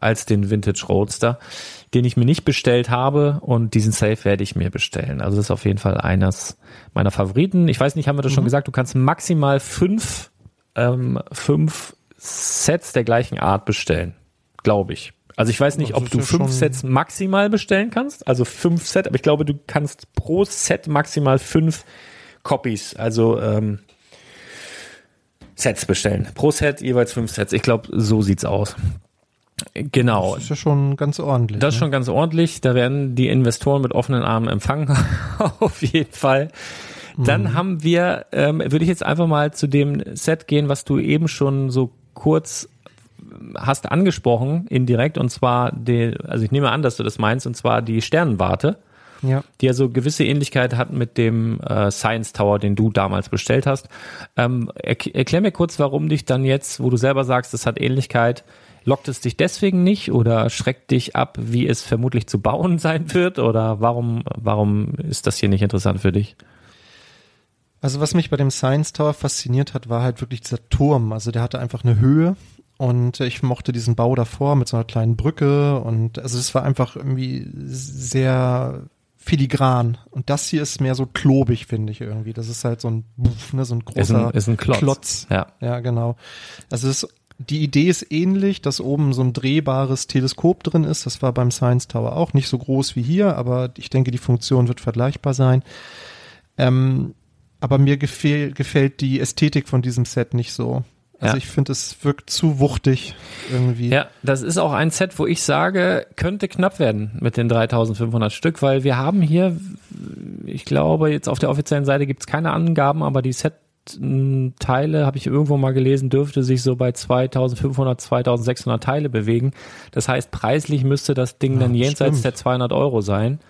Speaker 2: als den Vintage Roadster, den ich mir nicht bestellt habe und diesen Safe werde ich mir bestellen. Also das ist auf jeden Fall eines meiner Favoriten. Ich weiß nicht, haben wir das mhm. schon gesagt, du kannst maximal fünf, ähm, fünf Sets der gleichen Art bestellen, glaube ich. Also ich weiß nicht, ob du fünf Sets maximal bestellen kannst, also fünf Sets, aber ich glaube, du kannst pro Set maximal fünf Copies, also ähm, Sets bestellen. Pro Set jeweils fünf Sets. Ich glaube, so sieht's aus. Genau.
Speaker 3: Das ist ja schon ganz ordentlich.
Speaker 2: Das ist ne? schon ganz ordentlich. Da werden die Investoren mit offenen Armen empfangen. Auf jeden Fall. Dann mhm. haben wir, ähm, würde ich jetzt einfach mal zu dem Set gehen, was du eben schon so kurz hast angesprochen, indirekt, und zwar die, also ich nehme an, dass du das meinst, und zwar die Sternenwarte ja. die ja so gewisse Ähnlichkeit hat mit dem äh, Science Tower, den du damals bestellt hast. Ähm, er, erklär mir kurz, warum dich dann jetzt, wo du selber sagst, es hat Ähnlichkeit, lockt es dich deswegen nicht oder schreckt dich ab, wie es vermutlich zu bauen sein wird? Oder warum, warum ist das hier nicht interessant für dich?
Speaker 3: Also was mich bei dem Science Tower fasziniert hat, war halt wirklich dieser Turm. Also der hatte einfach eine Höhe und ich mochte diesen Bau davor mit so einer kleinen Brücke und also es war einfach irgendwie sehr filigran. Und das hier ist mehr so klobig, finde ich irgendwie. Das ist halt so ein, ne, so ein großer
Speaker 2: ist ein, ist ein Klotz. Klotz.
Speaker 3: Ja. ja, genau. Also es ist, die Idee ist ähnlich, dass oben so ein drehbares Teleskop drin ist. Das war beim Science Tower auch nicht so groß wie hier, aber ich denke, die Funktion wird vergleichbar sein. Ähm, aber mir gefäl gefällt die Ästhetik von diesem Set nicht so. Also ja. ich finde, es wirkt zu wuchtig irgendwie.
Speaker 2: Ja, das ist auch ein Set, wo ich sage, könnte knapp werden mit den 3500 Stück, weil wir haben hier, ich glaube, jetzt auf der offiziellen Seite gibt es keine Angaben, aber die Set Teile, habe ich irgendwo mal gelesen, dürfte sich so bei 2500, 2600 Teile bewegen. Das heißt, preislich müsste das Ding ja, dann jenseits stimmt. der 200 Euro sein.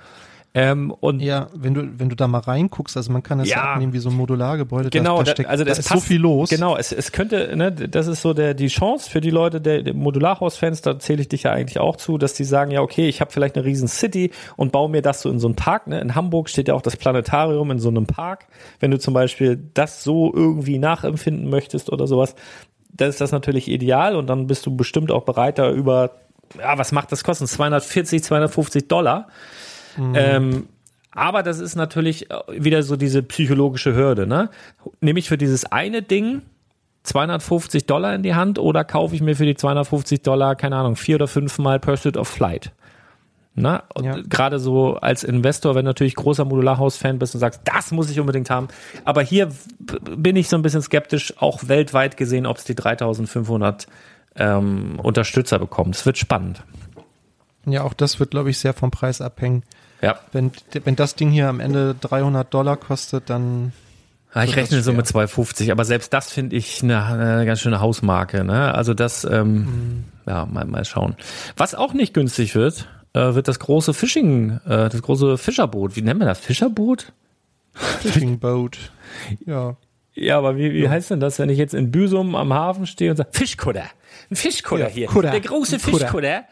Speaker 3: Ähm, und ja, wenn du wenn du da mal reinguckst, also man kann es ja, abnehmen wie so ein Modulargebäude.
Speaker 2: Genau,
Speaker 3: da,
Speaker 2: da, steckt, also das da ist passt, so viel los. Genau, es, es könnte, ne, das ist so der die Chance für die Leute der, der Modularhausfans. Da zähle ich dich ja eigentlich auch zu, dass die sagen, ja okay, ich habe vielleicht eine riesen City und baue mir das so in so einen Park. Ne? In Hamburg steht ja auch das Planetarium in so einem Park. Wenn du zum Beispiel das so irgendwie nachempfinden möchtest oder sowas, dann ist das natürlich ideal und dann bist du bestimmt auch bereit, da über ja, was macht das kosten? 240, 250 Dollar Mhm. Ähm, aber das ist natürlich äh, wieder so diese psychologische Hürde, ne? Nehme ich für dieses eine Ding 250 Dollar in die Hand oder kaufe ich mir für die 250 Dollar, keine Ahnung, vier oder fünfmal Pursuit of Flight? Na, ja. gerade so als Investor, wenn du natürlich großer Modularhaus-Fan bist und sagst, das muss ich unbedingt haben. Aber hier bin ich so ein bisschen skeptisch, auch weltweit gesehen, ob es die 3500 ähm, Unterstützer bekommt. Es wird spannend.
Speaker 3: Ja, auch das wird, glaube ich, sehr vom Preis abhängen.
Speaker 2: Ja.
Speaker 3: Wenn, wenn das Ding hier am Ende 300 Dollar kostet, dann
Speaker 2: ja, ich rechne so mit 250, aber selbst das finde ich eine, eine, ganz schöne Hausmarke. Ne? Also das, ähm, mhm. ja, mal, mal schauen. Was auch nicht günstig wird, äh, wird das große Fishing, äh, das große Fischerboot. Wie nennen wir das? Fischerboot?
Speaker 3: Fishing Boat. Ja.
Speaker 2: Ja, aber wie, wie ja. heißt denn das, wenn ich jetzt in Büsum am Hafen stehe und sage, Fischkutter, ein Fischkutter ja, hier, Kutter. der große Fischkutter,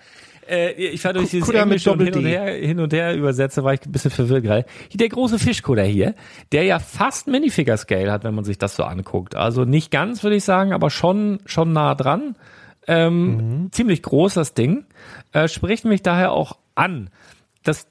Speaker 2: äh, ich war durch dieses Kuder Englisch und hin und, her, hin und her übersetze, war ich ein bisschen verwirrt gerade. Der große Fischkuder hier, der ja fast Minifigure-Scale hat, wenn man sich das so anguckt. Also nicht ganz, würde ich sagen, aber schon, schon nah dran. Ähm, mhm. Ziemlich groß, das Ding. Äh, spricht mich daher auch an. Das,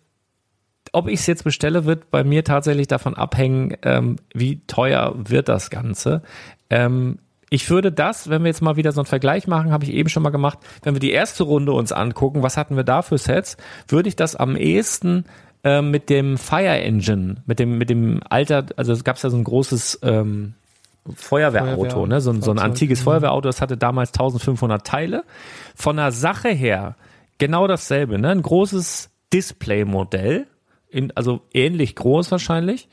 Speaker 2: ob ich es jetzt bestelle, wird bei mir tatsächlich davon abhängen, ähm, wie teuer wird das Ganze. Ähm, ich würde das, wenn wir jetzt mal wieder so einen Vergleich machen, habe ich eben schon mal gemacht, wenn wir die erste Runde uns angucken, was hatten wir da für Sets, würde ich das am ehesten äh, mit dem Fire Engine, mit dem, mit dem Alter, also es gab ja so ein großes ähm, Feuerwehrauto, Feuerwehr, ne? so, so ein antikes mhm. Feuerwehrauto, das hatte damals 1500 Teile. Von der Sache her genau dasselbe, ne? Ein großes Display-Modell, also ähnlich groß wahrscheinlich.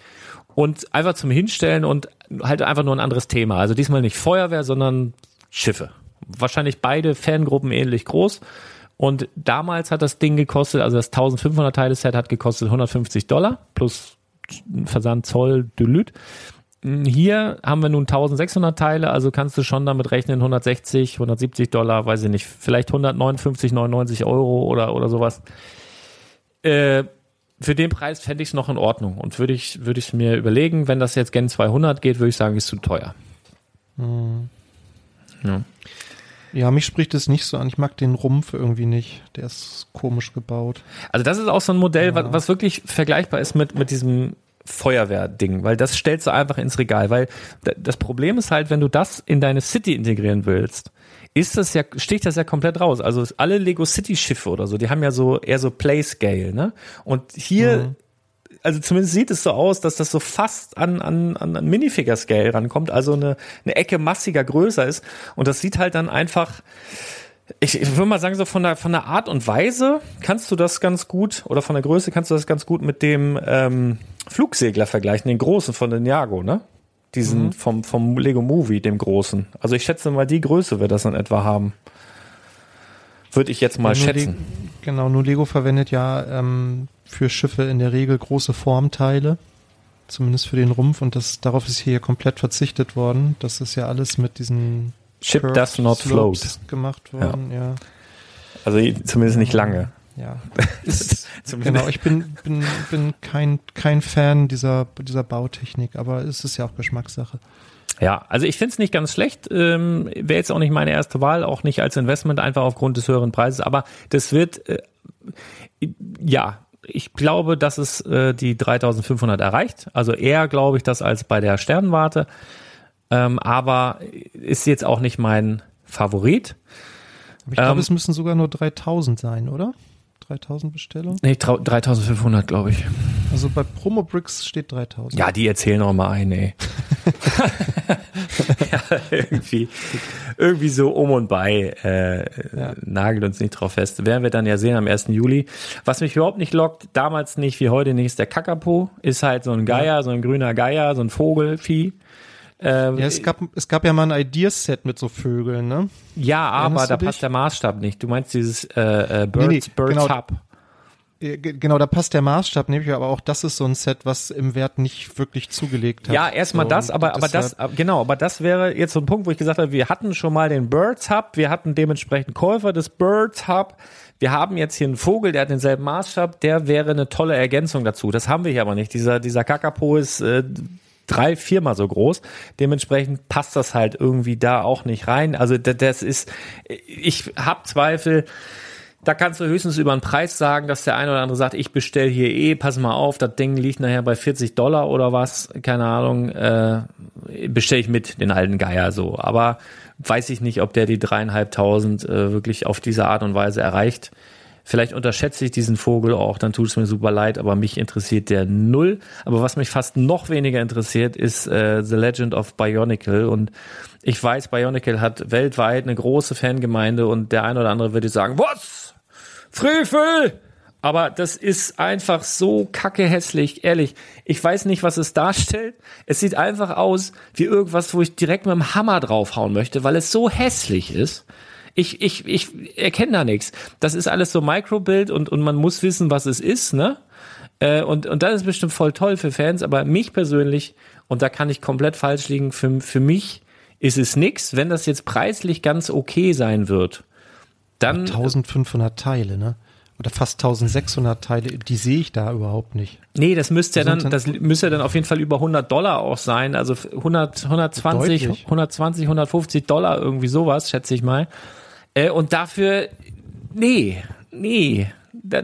Speaker 2: Und einfach zum Hinstellen und halt einfach nur ein anderes Thema. Also diesmal nicht Feuerwehr, sondern Schiffe. Wahrscheinlich beide Fangruppen ähnlich groß. Und damals hat das Ding gekostet, also das 1500 Teile Set hat gekostet 150 Dollar plus Versand, Zoll, Delüt. Hier haben wir nun 1600 Teile, also kannst du schon damit rechnen 160, 170 Dollar, weiß ich nicht, vielleicht 159, 99 Euro oder, oder sowas. Äh, für den Preis fände ich es noch in Ordnung und würde ich, würde ich mir überlegen, wenn das jetzt Gen 200 geht, würde ich sagen, ist zu teuer.
Speaker 3: Hm. Ja. Ja, mich spricht es nicht so an. Ich mag den Rumpf irgendwie nicht. Der ist komisch gebaut.
Speaker 2: Also das ist auch so ein Modell, ja. was, was, wirklich vergleichbar ist mit, mit diesem Feuerwehrding, weil das stellst du einfach ins Regal, weil das Problem ist halt, wenn du das in deine City integrieren willst, ist das ja, sticht das ja komplett raus. Also alle Lego City Schiffe oder so, die haben ja so eher so Play Scale, ne? Und hier, mhm. also zumindest sieht es so aus, dass das so fast an, an, an Minifigure Scale rankommt, also eine, eine Ecke massiger größer ist. Und das sieht halt dann einfach, ich, ich würde mal sagen, so von der, von der Art und Weise kannst du das ganz gut, oder von der Größe kannst du das ganz gut mit dem ähm, Flugsegler vergleichen, den großen von den Jago, ne? Diesen mhm. vom, vom Lego Movie, dem großen. Also ich schätze mal, die Größe wird das in etwa haben. Würde ich jetzt mal ja, schätzen.
Speaker 3: Le genau, nur Lego verwendet ja ähm, für Schiffe in der Regel große Formteile. Zumindest für den Rumpf und das, darauf ist hier komplett verzichtet worden. Das ist ja alles mit diesen
Speaker 2: Ship does not float
Speaker 3: gemacht worden, ja. ja.
Speaker 2: Also zumindest nicht lange.
Speaker 3: Ja. Ist, genau, ich bin, bin, bin kein, kein Fan dieser, dieser Bautechnik, aber es ist ja auch Geschmackssache.
Speaker 2: Ja, also ich finde es nicht ganz schlecht. Ähm, Wäre jetzt auch nicht meine erste Wahl, auch nicht als Investment, einfach aufgrund des höheren Preises. Aber das wird, äh, ja, ich glaube, dass es äh, die 3500 erreicht. Also eher glaube ich das als bei der Sternwarte. Ähm, aber ist jetzt auch nicht mein Favorit.
Speaker 3: Aber ich glaube, ähm, es müssen sogar nur 3000 sein, oder? 3000 Bestellungen?
Speaker 2: Nee, 3500, glaube ich.
Speaker 3: Also bei Promo Bricks steht 3000.
Speaker 2: Ja, die erzählen auch mal ein, ey. ja, irgendwie, irgendwie so um und bei. Äh, ja. Nagelt uns nicht drauf fest. Werden wir dann ja sehen am 1. Juli. Was mich überhaupt nicht lockt, damals nicht wie heute nicht, ist der Kakapo. Ist halt so ein Geier, ja. so ein grüner Geier, so ein Vogelfieh.
Speaker 3: Ähm, ja, es gab, es gab ja mal ein Ideaset mit so Vögeln, ne?
Speaker 2: Ja, aber da passt der Maßstab nicht. Du meinst dieses äh, äh, Birds, nee, nee, Birds
Speaker 3: genau,
Speaker 2: Hub.
Speaker 3: Genau, da passt der Maßstab nämlich, aber auch das ist so ein Set, was im Wert nicht wirklich zugelegt hat.
Speaker 2: Ja, erstmal so, das, aber, aber das, genau, aber das wäre jetzt so ein Punkt, wo ich gesagt habe, wir hatten schon mal den Birds Hub, wir hatten dementsprechend Käufer des Birds Hub, wir haben jetzt hier einen Vogel, der hat denselben Maßstab, der wäre eine tolle Ergänzung dazu. Das haben wir hier aber nicht. Dieser, dieser Kakapo ist äh, drei, viermal so groß. Dementsprechend passt das halt irgendwie da auch nicht rein. Also das ist, ich habe Zweifel. Da kannst du höchstens über einen Preis sagen, dass der eine oder andere sagt, ich bestell hier eh, pass mal auf, das Ding liegt nachher bei 40 Dollar oder was, keine Ahnung, äh, bestell ich mit, den alten Geier so. Aber weiß ich nicht, ob der die dreieinhalbtausend äh, wirklich auf diese Art und Weise erreicht. Vielleicht unterschätze ich diesen Vogel auch, dann tut es mir super leid, aber mich interessiert der null. Aber was mich fast noch weniger interessiert, ist äh, The Legend of Bionicle. Und ich weiß, Bionicle hat weltweit eine große Fangemeinde und der eine oder andere würde sagen, was? Frevel! Aber das ist einfach so kacke hässlich, ehrlich. Ich weiß nicht, was es darstellt. Es sieht einfach aus wie irgendwas, wo ich direkt mit dem Hammer draufhauen möchte, weil es so hässlich ist ich, ich, ich erkenne da nichts. Das ist alles so Microbild und, und man muss wissen, was es ist, ne? Äh, und, und das ist bestimmt voll toll für Fans, aber mich persönlich, und da kann ich komplett falsch liegen, für, für mich ist es nix. Wenn das jetzt preislich ganz okay sein wird, dann.
Speaker 3: 1500 Teile, ne? Oder fast 1600 Teile, die sehe ich da überhaupt nicht.
Speaker 2: Nee, das müsste ja dann, das müsste ja dann auf jeden Fall über 100 Dollar auch sein, also 100, 120, Deutlich. 120, 150 Dollar, irgendwie sowas, schätze ich mal. Äh, und dafür, nee, nee.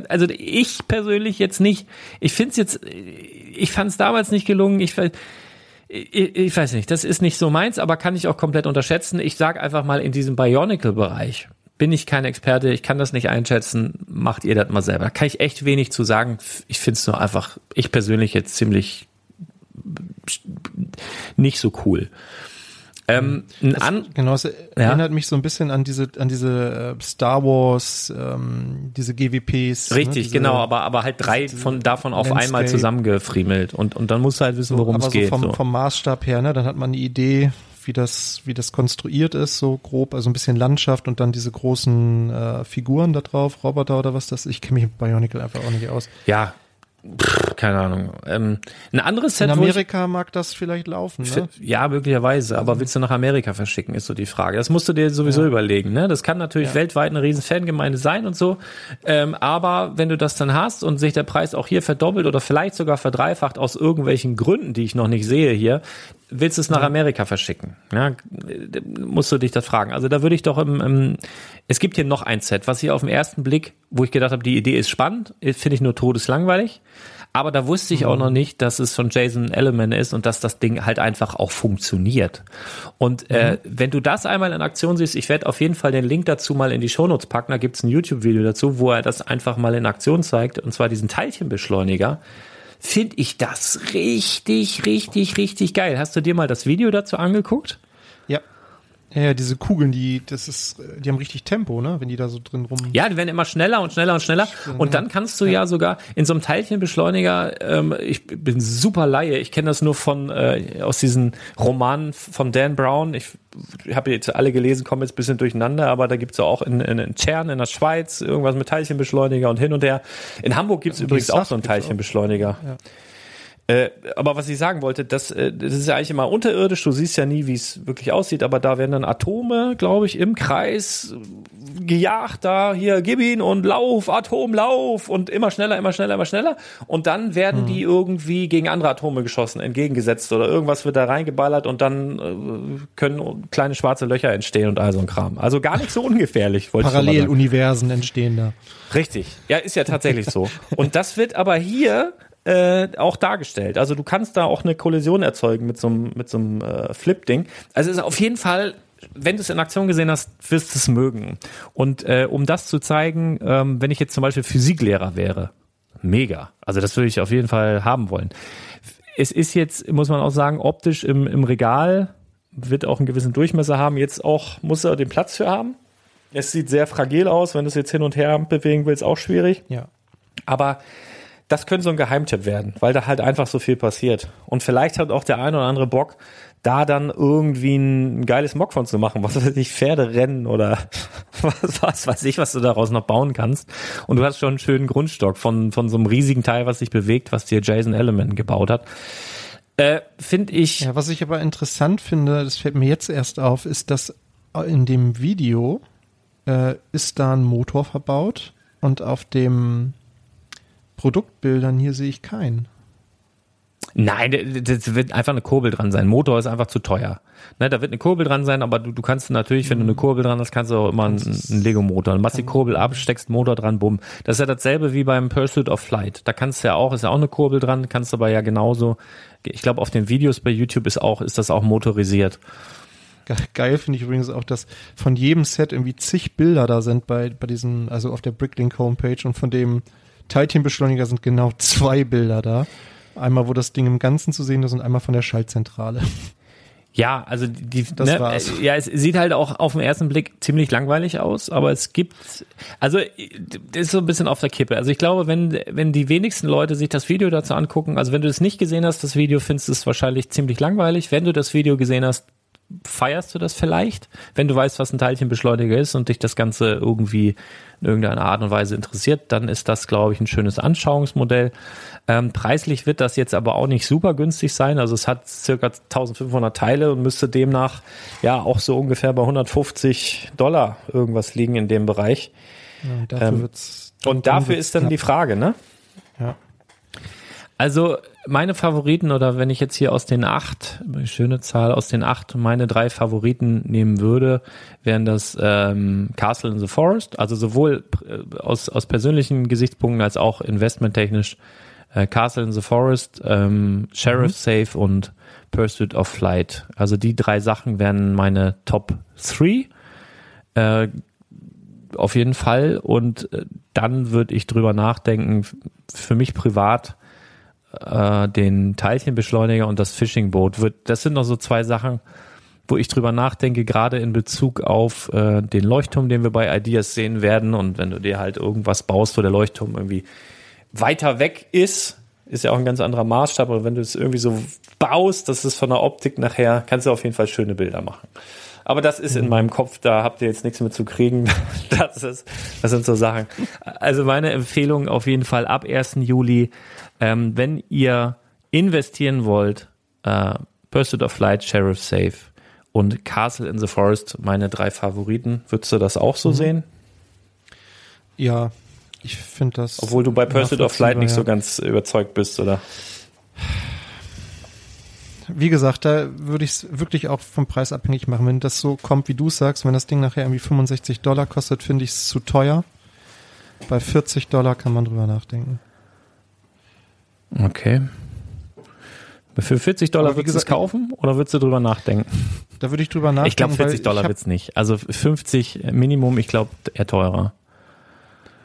Speaker 2: Also ich persönlich jetzt nicht. Ich finde es jetzt, ich fand es damals nicht gelungen. Ich, ich, ich weiß nicht, das ist nicht so meins, aber kann ich auch komplett unterschätzen. Ich sage einfach mal in diesem Bionicle-Bereich bin ich kein Experte, ich kann das nicht einschätzen, macht ihr das mal selber. Da kann ich echt wenig zu sagen. Ich finde es nur einfach, ich persönlich jetzt ziemlich nicht so cool. Ähm, ein an
Speaker 3: Genau, es erinnert mich so ein bisschen an diese, an diese äh, Star Wars, ähm, diese GWPs. ne,
Speaker 2: Richtig,
Speaker 3: diese,
Speaker 2: genau, aber, aber halt drei von davon auf
Speaker 3: Landscape.
Speaker 2: einmal zusammengefriemelt und, und dann musst du halt wissen, worum
Speaker 3: aber
Speaker 2: es geht.
Speaker 3: so vom,
Speaker 2: so.
Speaker 3: vom Maßstab her, ne, dann hat man eine Idee, wie das, wie das konstruiert ist, so grob, also ein bisschen Landschaft und dann diese großen äh, Figuren da drauf, Roboter oder was das. Ich kenne mich mit Bionicle einfach auch nicht aus.
Speaker 2: Ja, pff, keine Ahnung. Ähm, ein anderes Set,
Speaker 3: In
Speaker 2: wo ich,
Speaker 3: Amerika mag das vielleicht laufen, ne?
Speaker 2: ja, möglicherweise, aber willst du nach Amerika verschicken, ist so die Frage. Das musst du dir sowieso überlegen. Ne? Das kann natürlich
Speaker 3: Ja.
Speaker 2: weltweit eine riesen Fangemeinde sein und so, ähm, aber wenn du das dann hast und sich der Preis auch hier verdoppelt oder vielleicht sogar verdreifacht aus irgendwelchen Gründen, die ich noch nicht sehe hier, willst du es nach Amerika verschicken? Ja, äh, musst du dich das fragen. Also da würde ich doch im, im es gibt hier noch ein Set, was hier auf den ersten Blick, wo ich gedacht habe, die Idee ist spannend, finde ich nur todeslangweilig. Aber da wusste ich auch noch nicht, dass es von Jason Ellerman ist und dass das Ding halt einfach auch funktioniert. Und äh, wenn du das einmal in Aktion siehst, ich werde auf jeden Fall den Link dazu mal in die Shownotes packen, da gibt's ein YouTube-Video dazu, wo er das einfach mal in Aktion zeigt, und zwar diesen Teilchenbeschleuniger, finde ich das richtig, richtig, richtig geil. Hast du dir mal das Video dazu angeguckt?
Speaker 3: Ja. Ja, ja, diese Kugeln, die, das ist, die haben richtig Tempo, ne? Wenn die da so drin rum.
Speaker 2: Ja, die werden immer schneller und schneller und schneller. Und dann kannst du ja, sogar in so einem Teilchenbeschleuniger, ähm, ich bin super Laie, ich kenne das nur von äh, aus diesen Romanen von Dan Brown. Ich habe jetzt alle gelesen, komme jetzt ein bisschen durcheinander, aber da gibt's ja auch in, in, in Tschern in der Schweiz irgendwas mit Teilchenbeschleuniger und hin und her. In Hamburg gibt's übrigens auch so einen
Speaker 3: gibt's auch.
Speaker 2: Äh, aber was ich sagen wollte, das, äh, das ist ja eigentlich immer unterirdisch, du siehst ja nie, wie es wirklich aussieht, aber da werden dann Atome, glaube ich, im Kreis äh, gejagt, da hier, gib ihn und lauf, Atom, lauf und immer schneller, immer schneller, immer schneller und dann werden die irgendwie gegen andere Atome geschossen, entgegengesetzt oder irgendwas wird da reingeballert und dann äh, können kleine schwarze Löcher entstehen und all so ein Kram. Also gar nicht so ungefährlich.
Speaker 3: Paralleluniversen entstehen da.
Speaker 2: Richtig. Ja, ist ja tatsächlich so. Und das wird aber hier äh, auch dargestellt. Also du kannst da auch eine Kollision erzeugen mit so einem mit so einem äh, Flip-Ding. Also ist auf jeden Fall, wenn du es in Aktion gesehen hast, wirst du es mögen. Und äh, um das zu zeigen, ähm, wenn ich jetzt zum Beispiel Physiklehrer wäre, mega. Also das würde ich auf jeden Fall haben wollen. Es ist jetzt, muss man auch sagen, optisch im, im Regal wird auch einen gewissen Durchmesser haben. Jetzt auch muss er den Platz für haben. Es sieht sehr fragil aus, wenn du es jetzt hin und her bewegen willst, auch schwierig.
Speaker 3: Ja.
Speaker 2: Aber das könnte so ein Geheimtipp werden, weil da halt einfach so viel passiert. Und vielleicht hat auch der eine oder andere Bock, da dann irgendwie ein geiles Mock von zu machen, was weiß ich, Pferderennen oder was, was weiß ich, was du daraus noch bauen kannst. Und du hast schon einen schönen Grundstock von, von so einem riesigen Teil, was sich bewegt, was dir Jason Element gebaut hat. Äh, Finde ich,
Speaker 3: Ja, was ich aber interessant finde, das fällt mir jetzt erst auf, ist, dass in dem Video äh, ist da ein Motor verbaut und auf dem Produktbildern hier sehe ich keinen.
Speaker 2: Nein, das wird einfach eine Kurbel dran sein. Motor ist einfach zu teuer. Ne, da wird eine Kurbel dran sein, aber du, du kannst natürlich, wenn du eine Kurbel dran hast, kannst du auch immer einen, einen Lego-Motor. Du machst die Kurbel ab, steckst Motor dran, bumm. Das ist ja dasselbe wie beim Pursuit of Flight. Da kannst du ja auch, ist ja auch eine Kurbel dran, kannst du aber ja genauso. Ich glaube, auf den Videos bei YouTube ist auch, ist das auch motorisiert.
Speaker 3: Ge- Geil finde ich übrigens auch, dass von jedem Set irgendwie zig Bilder da sind bei, bei diesen, also auf der Bricklink Homepage und von dem Teilchenbeschleuniger sind genau zwei Bilder da. Einmal, wo das Ding im Ganzen zu sehen ist und einmal von der Schaltzentrale.
Speaker 2: Ja, also die,
Speaker 3: Das
Speaker 2: ne,
Speaker 3: war's.
Speaker 2: ja, es sieht halt auch auf den ersten Blick ziemlich langweilig aus, aber es gibt, also das ist so ein bisschen auf der Kippe. Also ich glaube, wenn wenn die wenigsten Leute sich das Video dazu angucken, also wenn du es nicht gesehen hast, das Video, findest du es wahrscheinlich ziemlich langweilig. Wenn du das Video gesehen hast, feierst du das vielleicht, wenn du weißt, was ein Teilchenbeschleuniger ist und dich das Ganze irgendwie in irgendeiner Art und Weise interessiert, dann ist das, glaube ich, ein schönes Anschauungsmodell. Ähm, preislich wird das jetzt aber auch nicht super günstig sein. Also es hat circa 1500 Teile und müsste demnach ja auch so ungefähr bei 150 Dollar irgendwas liegen in dem Bereich.
Speaker 3: Ja, und dafür
Speaker 2: Ähm, Und dafür ist dann die Frage, ne?
Speaker 3: Ja.
Speaker 2: Also meine Favoriten oder wenn ich jetzt hier aus den acht, schöne Zahl, aus den acht meine drei Favoriten nehmen würde, wären das ähm, Castle in the Forest, also sowohl äh, aus, aus persönlichen Gesichtspunkten als auch investmenttechnisch äh, Castle in the Forest, ähm, Sheriff Safe und Pursuit of Flight. Also die drei Sachen wären meine Top 3. Äh, auf jeden Fall. Und äh, dann würde ich drüber nachdenken, für mich privat äh, den Teilchenbeschleuniger und das Fishing Boot. Wird, das sind noch so zwei Sachen, wo ich drüber nachdenke, gerade in Bezug auf äh, den Leuchtturm, den wir bei Ideas sehen werden. Und wenn du dir halt irgendwas baust, wo der Leuchtturm irgendwie weiter weg ist, ist ja auch ein ganz anderer Maßstab. Aber wenn du es irgendwie so baust, dass es von der Optik nachher, kannst du auf jeden Fall schöne Bilder machen. Aber das ist in meinem Kopf, da habt ihr jetzt nichts mehr zu kriegen. Das, ist, das sind so Sachen. Also meine Empfehlung auf jeden Fall ab 1. Juli, ähm, wenn ihr investieren wollt, äh, Pursuit of Flight, Sheriff Safe und Castle in the Forest, meine drei Favoriten. Würdest du das auch so mhm. sehen?
Speaker 3: Ja, ich finde das.
Speaker 2: Obwohl du bei Pursuit of Flight nicht ja. so ganz überzeugt bist, oder?
Speaker 3: wie gesagt, da würde ich es wirklich auch vom Preis abhängig machen. Wenn das so kommt, wie du sagst, wenn das Ding nachher irgendwie 65 Dollar kostet, finde ich es zu teuer. Bei 40 Dollar kann man drüber nachdenken.
Speaker 2: Okay. Für 40 Dollar würdest du es kaufen oder würdest du drüber nachdenken?
Speaker 3: Da würde ich drüber nachdenken.
Speaker 2: Ich glaube, 40 Dollar wird es nicht. Also 50 Minimum, ich glaube, eher teurer.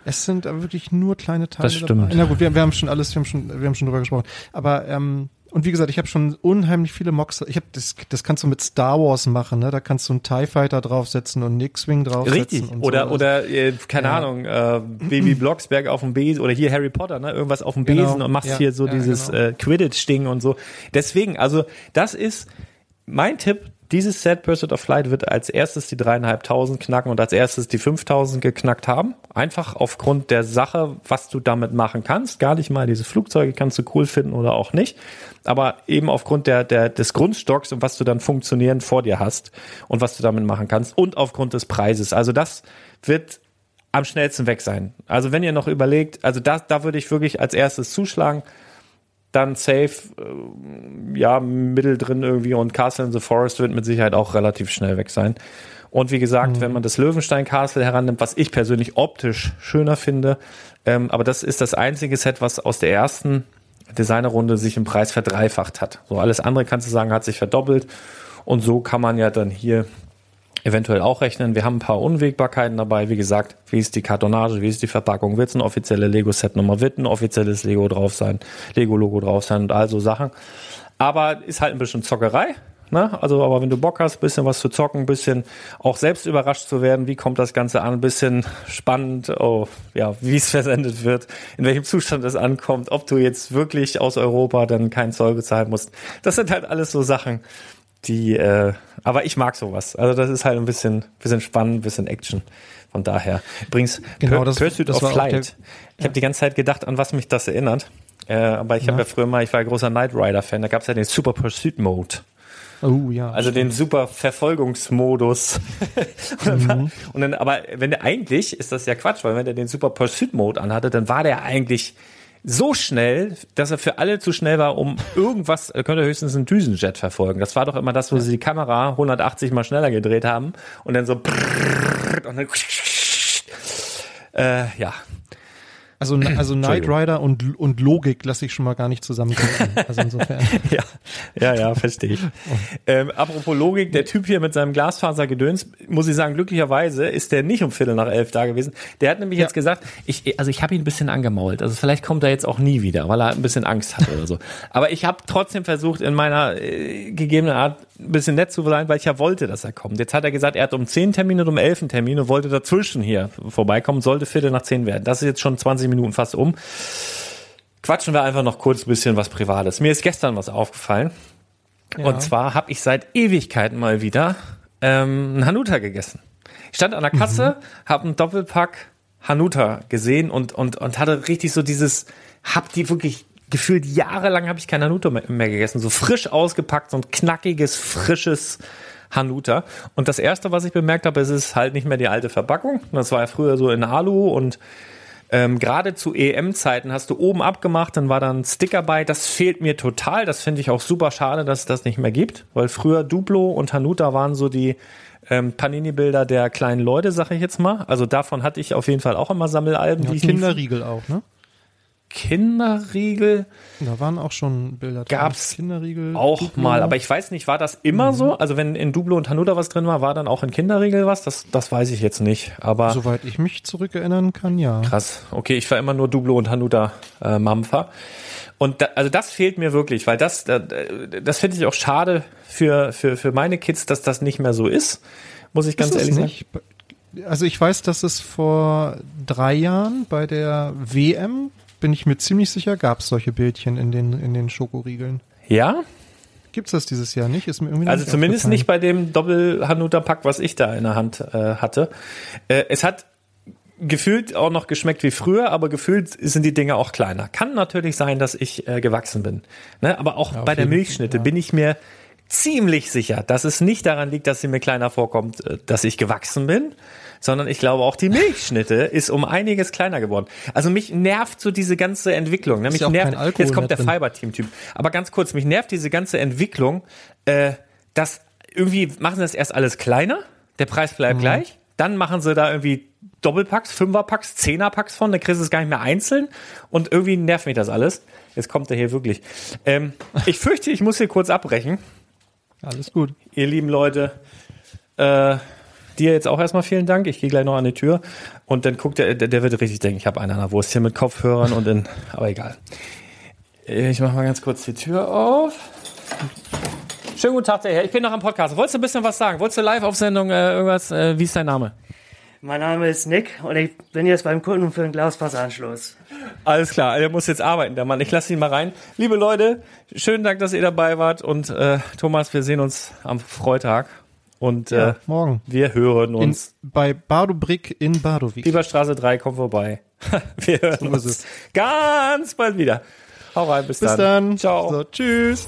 Speaker 3: Es sind aber wirklich nur kleine Teile.
Speaker 2: Das stimmt. Dabei.
Speaker 3: Na gut, wir, wir, haben schon alles, wir haben schon, wir haben schon drüber gesprochen. Aber ähm, und wie gesagt, ich habe schon unheimlich viele Mocks. Ich habe das, das kannst du mit Star Wars machen, ne? Da kannst du einen Tie Fighter draufsetzen und einen X-Wing draufsetzen.
Speaker 2: Richtig. oder
Speaker 3: sowas.
Speaker 2: oder äh, keine ja. Ahnung, äh, Baby Blocksberg auf dem Besen oder hier Harry Potter, ne? Irgendwas auf dem genau. Besen und machst ja. hier so ja, dieses genau. äh, Quidditch-Ding und so. Deswegen, also das ist mein Tipp dieses Set Pursuit of Flight wird als erstes die dreieinhalbtausend knacken und als erstes die 5000 geknackt haben. Einfach aufgrund der Sache, was du damit machen kannst. Gar nicht mal diese Flugzeuge kannst du cool finden oder auch nicht. Aber eben aufgrund der, der, des Grundstocks und was du dann funktionierend vor dir hast und was du damit machen kannst und aufgrund des Preises. Also das wird am schnellsten weg sein. Also wenn ihr noch überlegt, also da, da würde ich wirklich als erstes zuschlagen dann safe, äh, ja, mittel drin irgendwie und Castle in the Forest wird mit Sicherheit auch relativ schnell weg sein. Und wie gesagt, mhm. wenn man das Löwenstein Castle herannimmt, was ich persönlich optisch schöner finde, ähm, aber das ist das einzige Set, was aus der ersten Designerrunde sich im Preis verdreifacht hat. So alles andere kannst du sagen, hat sich verdoppelt. Und so kann man ja dann hier eventuell auch rechnen. Wir haben ein paar Unwägbarkeiten dabei. Wie gesagt, wie ist die Kartonage, wie ist die Verpackung, wird es eine offizielle Lego-Set-Nummer, wird ein offizielles Lego drauf sein, Lego-Logo drauf sein und all so Sachen. Aber ist halt ein bisschen Zockerei. Ne? Also, aber wenn du Bock hast, bisschen was zu zocken, bisschen auch selbst überrascht zu werden, wie kommt das Ganze an, ein bisschen spannend, oh, ja, wie es versendet wird, in welchem Zustand es ankommt, ob du jetzt wirklich aus Europa dann keinen Zoll bezahlen musst. Das sind halt alles so Sachen, die, äh, aber ich mag sowas. Also das ist halt ein bisschen, bisschen spannend, ein bisschen Action. Von daher. Übrigens,
Speaker 3: genau, das, Pursuit
Speaker 2: das of Flight. Der, ich ja. habe die ganze Zeit gedacht, an was mich das erinnert. Äh, aber ich ja. habe ja früher mal, ich war ein großer Knight Rider Fan. Da gab es ja den Super Pursuit Mode.
Speaker 3: Oh ja.
Speaker 2: Also den super Verfolgungsmodus. und, mhm. und dann, aber wenn der eigentlich ist das ja Quatsch, weil wenn der den Super Pursuit Mode anhatte, dann war der eigentlich so schnell, dass er für alle zu schnell war, um irgendwas, er könnte höchstens einen Düsenjet verfolgen. Das war doch immer das, wo sie die Kamera 180 mal schneller gedreht haben und dann so und dann äh, ja,
Speaker 3: also, also Knight Rider und, und Logik lasse ich schon mal gar nicht zusammenkommen. Also insofern.
Speaker 2: ja, ja, ja, verstehe ich. Ähm, apropos Logik, der Typ hier mit seinem Glasfasergedöns, muss ich sagen, glücklicherweise ist der nicht um Viertel nach elf da gewesen. Der hat nämlich ja. jetzt gesagt, ich, also ich habe ihn ein bisschen angemault. Also vielleicht kommt er jetzt auch nie wieder, weil er ein bisschen Angst hat oder so. Aber ich habe trotzdem versucht, in meiner äh, gegebenen Art ein bisschen nett zu sein, weil ich ja wollte, dass er kommt. Jetzt hat er gesagt, er hat um zehn Termine und um elf Termine und wollte dazwischen hier vorbeikommen, sollte Viertel nach zehn werden. Das ist jetzt schon 20 Minuten fast um. Quatschen wir einfach noch kurz ein bisschen was Privates. Mir ist gestern was aufgefallen. Ja. Und zwar habe ich seit Ewigkeiten mal wieder ähm, einen Hanuta gegessen. Ich stand an der Kasse, mhm. habe einen Doppelpack Hanuta gesehen und, und, und hatte richtig so dieses, hab die wirklich gefühlt jahrelang habe ich kein Hanuta mehr, mehr gegessen. So frisch ausgepackt, so ein knackiges, frisches Hanuta. Und das erste, was ich bemerkt habe, ist, es ist halt nicht mehr die alte Verpackung. Das war ja früher so in Alu und ähm, Gerade zu EM-Zeiten hast du oben abgemacht, dann war da ein Sticker bei. Das fehlt mir total. Das finde ich auch super schade, dass es das nicht mehr gibt, weil früher Duplo und Hanuta waren so die ähm, Panini-Bilder der kleinen Leute, sag ich jetzt mal. Also davon hatte ich auf jeden Fall auch immer Sammelalben.
Speaker 3: Ja, die Kinderriegel auch, ne?
Speaker 2: Kinderriegel.
Speaker 3: Da waren auch schon Bilder
Speaker 2: drin. Gab's Kinderriegel auch Duplo. mal, aber ich weiß nicht, war das immer mhm. so? Also wenn in Dublo und Hanuta was drin war, war dann auch in Kinderriegel was? Das, das weiß ich jetzt nicht. Aber
Speaker 3: soweit ich mich zurückerinnern kann, ja.
Speaker 2: Krass. Okay, ich war immer nur Dublo und Hanuta äh, Mampfer. Und da, also das fehlt mir wirklich, weil das, das finde ich auch schade für, für, für meine Kids, dass das nicht mehr so ist, muss ich ganz
Speaker 3: Ist
Speaker 2: ehrlich sagen.
Speaker 3: Also ich weiß, dass es vor drei Jahren bei der WM, bin ich mir ziemlich sicher, gab es solche Bildchen in den, in den Schokoriegeln.
Speaker 2: Ja?
Speaker 3: Gibt's das dieses Jahr nicht? Ist mir irgendwie
Speaker 2: Also
Speaker 3: nicht
Speaker 2: zumindest nicht bei dem Doppel-Hanuta-Pack, was ich da in der Hand äh, hatte. Äh, es hat gefühlt auch noch geschmeckt wie früher, aber gefühlt sind die Dinge auch kleiner. Kann natürlich sein, dass ich äh, gewachsen bin. Ne? Aber auch
Speaker 3: auf
Speaker 2: bei der Milchschnitte
Speaker 3: ja.
Speaker 2: bin ich mir ziemlich sicher, dass es nicht daran liegt, dass sie mir kleiner vorkommt, äh, dass ich gewachsen bin, sondern ich glaube auch die Milchschnitte ist um einiges kleiner geworden. Also mich nervt so diese ganze Entwicklung. Ne? Mich
Speaker 3: ja
Speaker 2: nervt, jetzt kommt der. Fiber-Team-Typ. Aber ganz kurz, mich nervt diese ganze Entwicklung, äh, dass irgendwie machen sie das erst alles kleiner, der Preis bleibt
Speaker 3: Mhm.
Speaker 2: gleich, dann machen sie da irgendwie Doppelpacks, Fünferpacks, Zehnerpacks von, dann kriegst du es gar nicht mehr einzeln und irgendwie nervt mich das alles. Jetzt kommt er hier wirklich. Ähm, ich fürchte, ich muss hier kurz abbrechen.
Speaker 3: Alles gut.
Speaker 2: Ihr lieben Leute, äh, dir jetzt auch erstmal vielen Dank. Ich gehe gleich noch an die Tür und dann guckt der, der, der wird richtig denken, ich habe einen an der Wurst hier mit Kopfhörern und in, aber egal. Ich mache mal ganz kurz die Tür auf. Schönen guten Tag, der Herr. Ich bin noch am Podcast. Wolltest du ein bisschen was sagen? Wolltest du live auf Sendung äh, irgendwas? Äh, wie ist dein Name?
Speaker 4: Mein Name ist Nick und ich bin jetzt beim Kunden für den Glasfaseranschluss.
Speaker 2: Alles klar, er muss jetzt arbeiten, der Mann. Ich lasse ihn mal rein. Liebe Leute, schönen Dank, dass ihr dabei wart und äh, Thomas, wir sehen uns am Freitag und äh,
Speaker 3: Ja, morgen.
Speaker 2: wir hören
Speaker 3: In,
Speaker 2: uns.
Speaker 3: bei Bardobrick in Bardowik.
Speaker 2: Bieberstraße 3, komm vorbei. Wir hören
Speaker 3: So
Speaker 2: uns
Speaker 3: es.
Speaker 2: ganz bald wieder. Hau rein, bis,
Speaker 3: Bis
Speaker 2: dann.
Speaker 3: dann.
Speaker 2: Ciao.
Speaker 3: So, tschüss.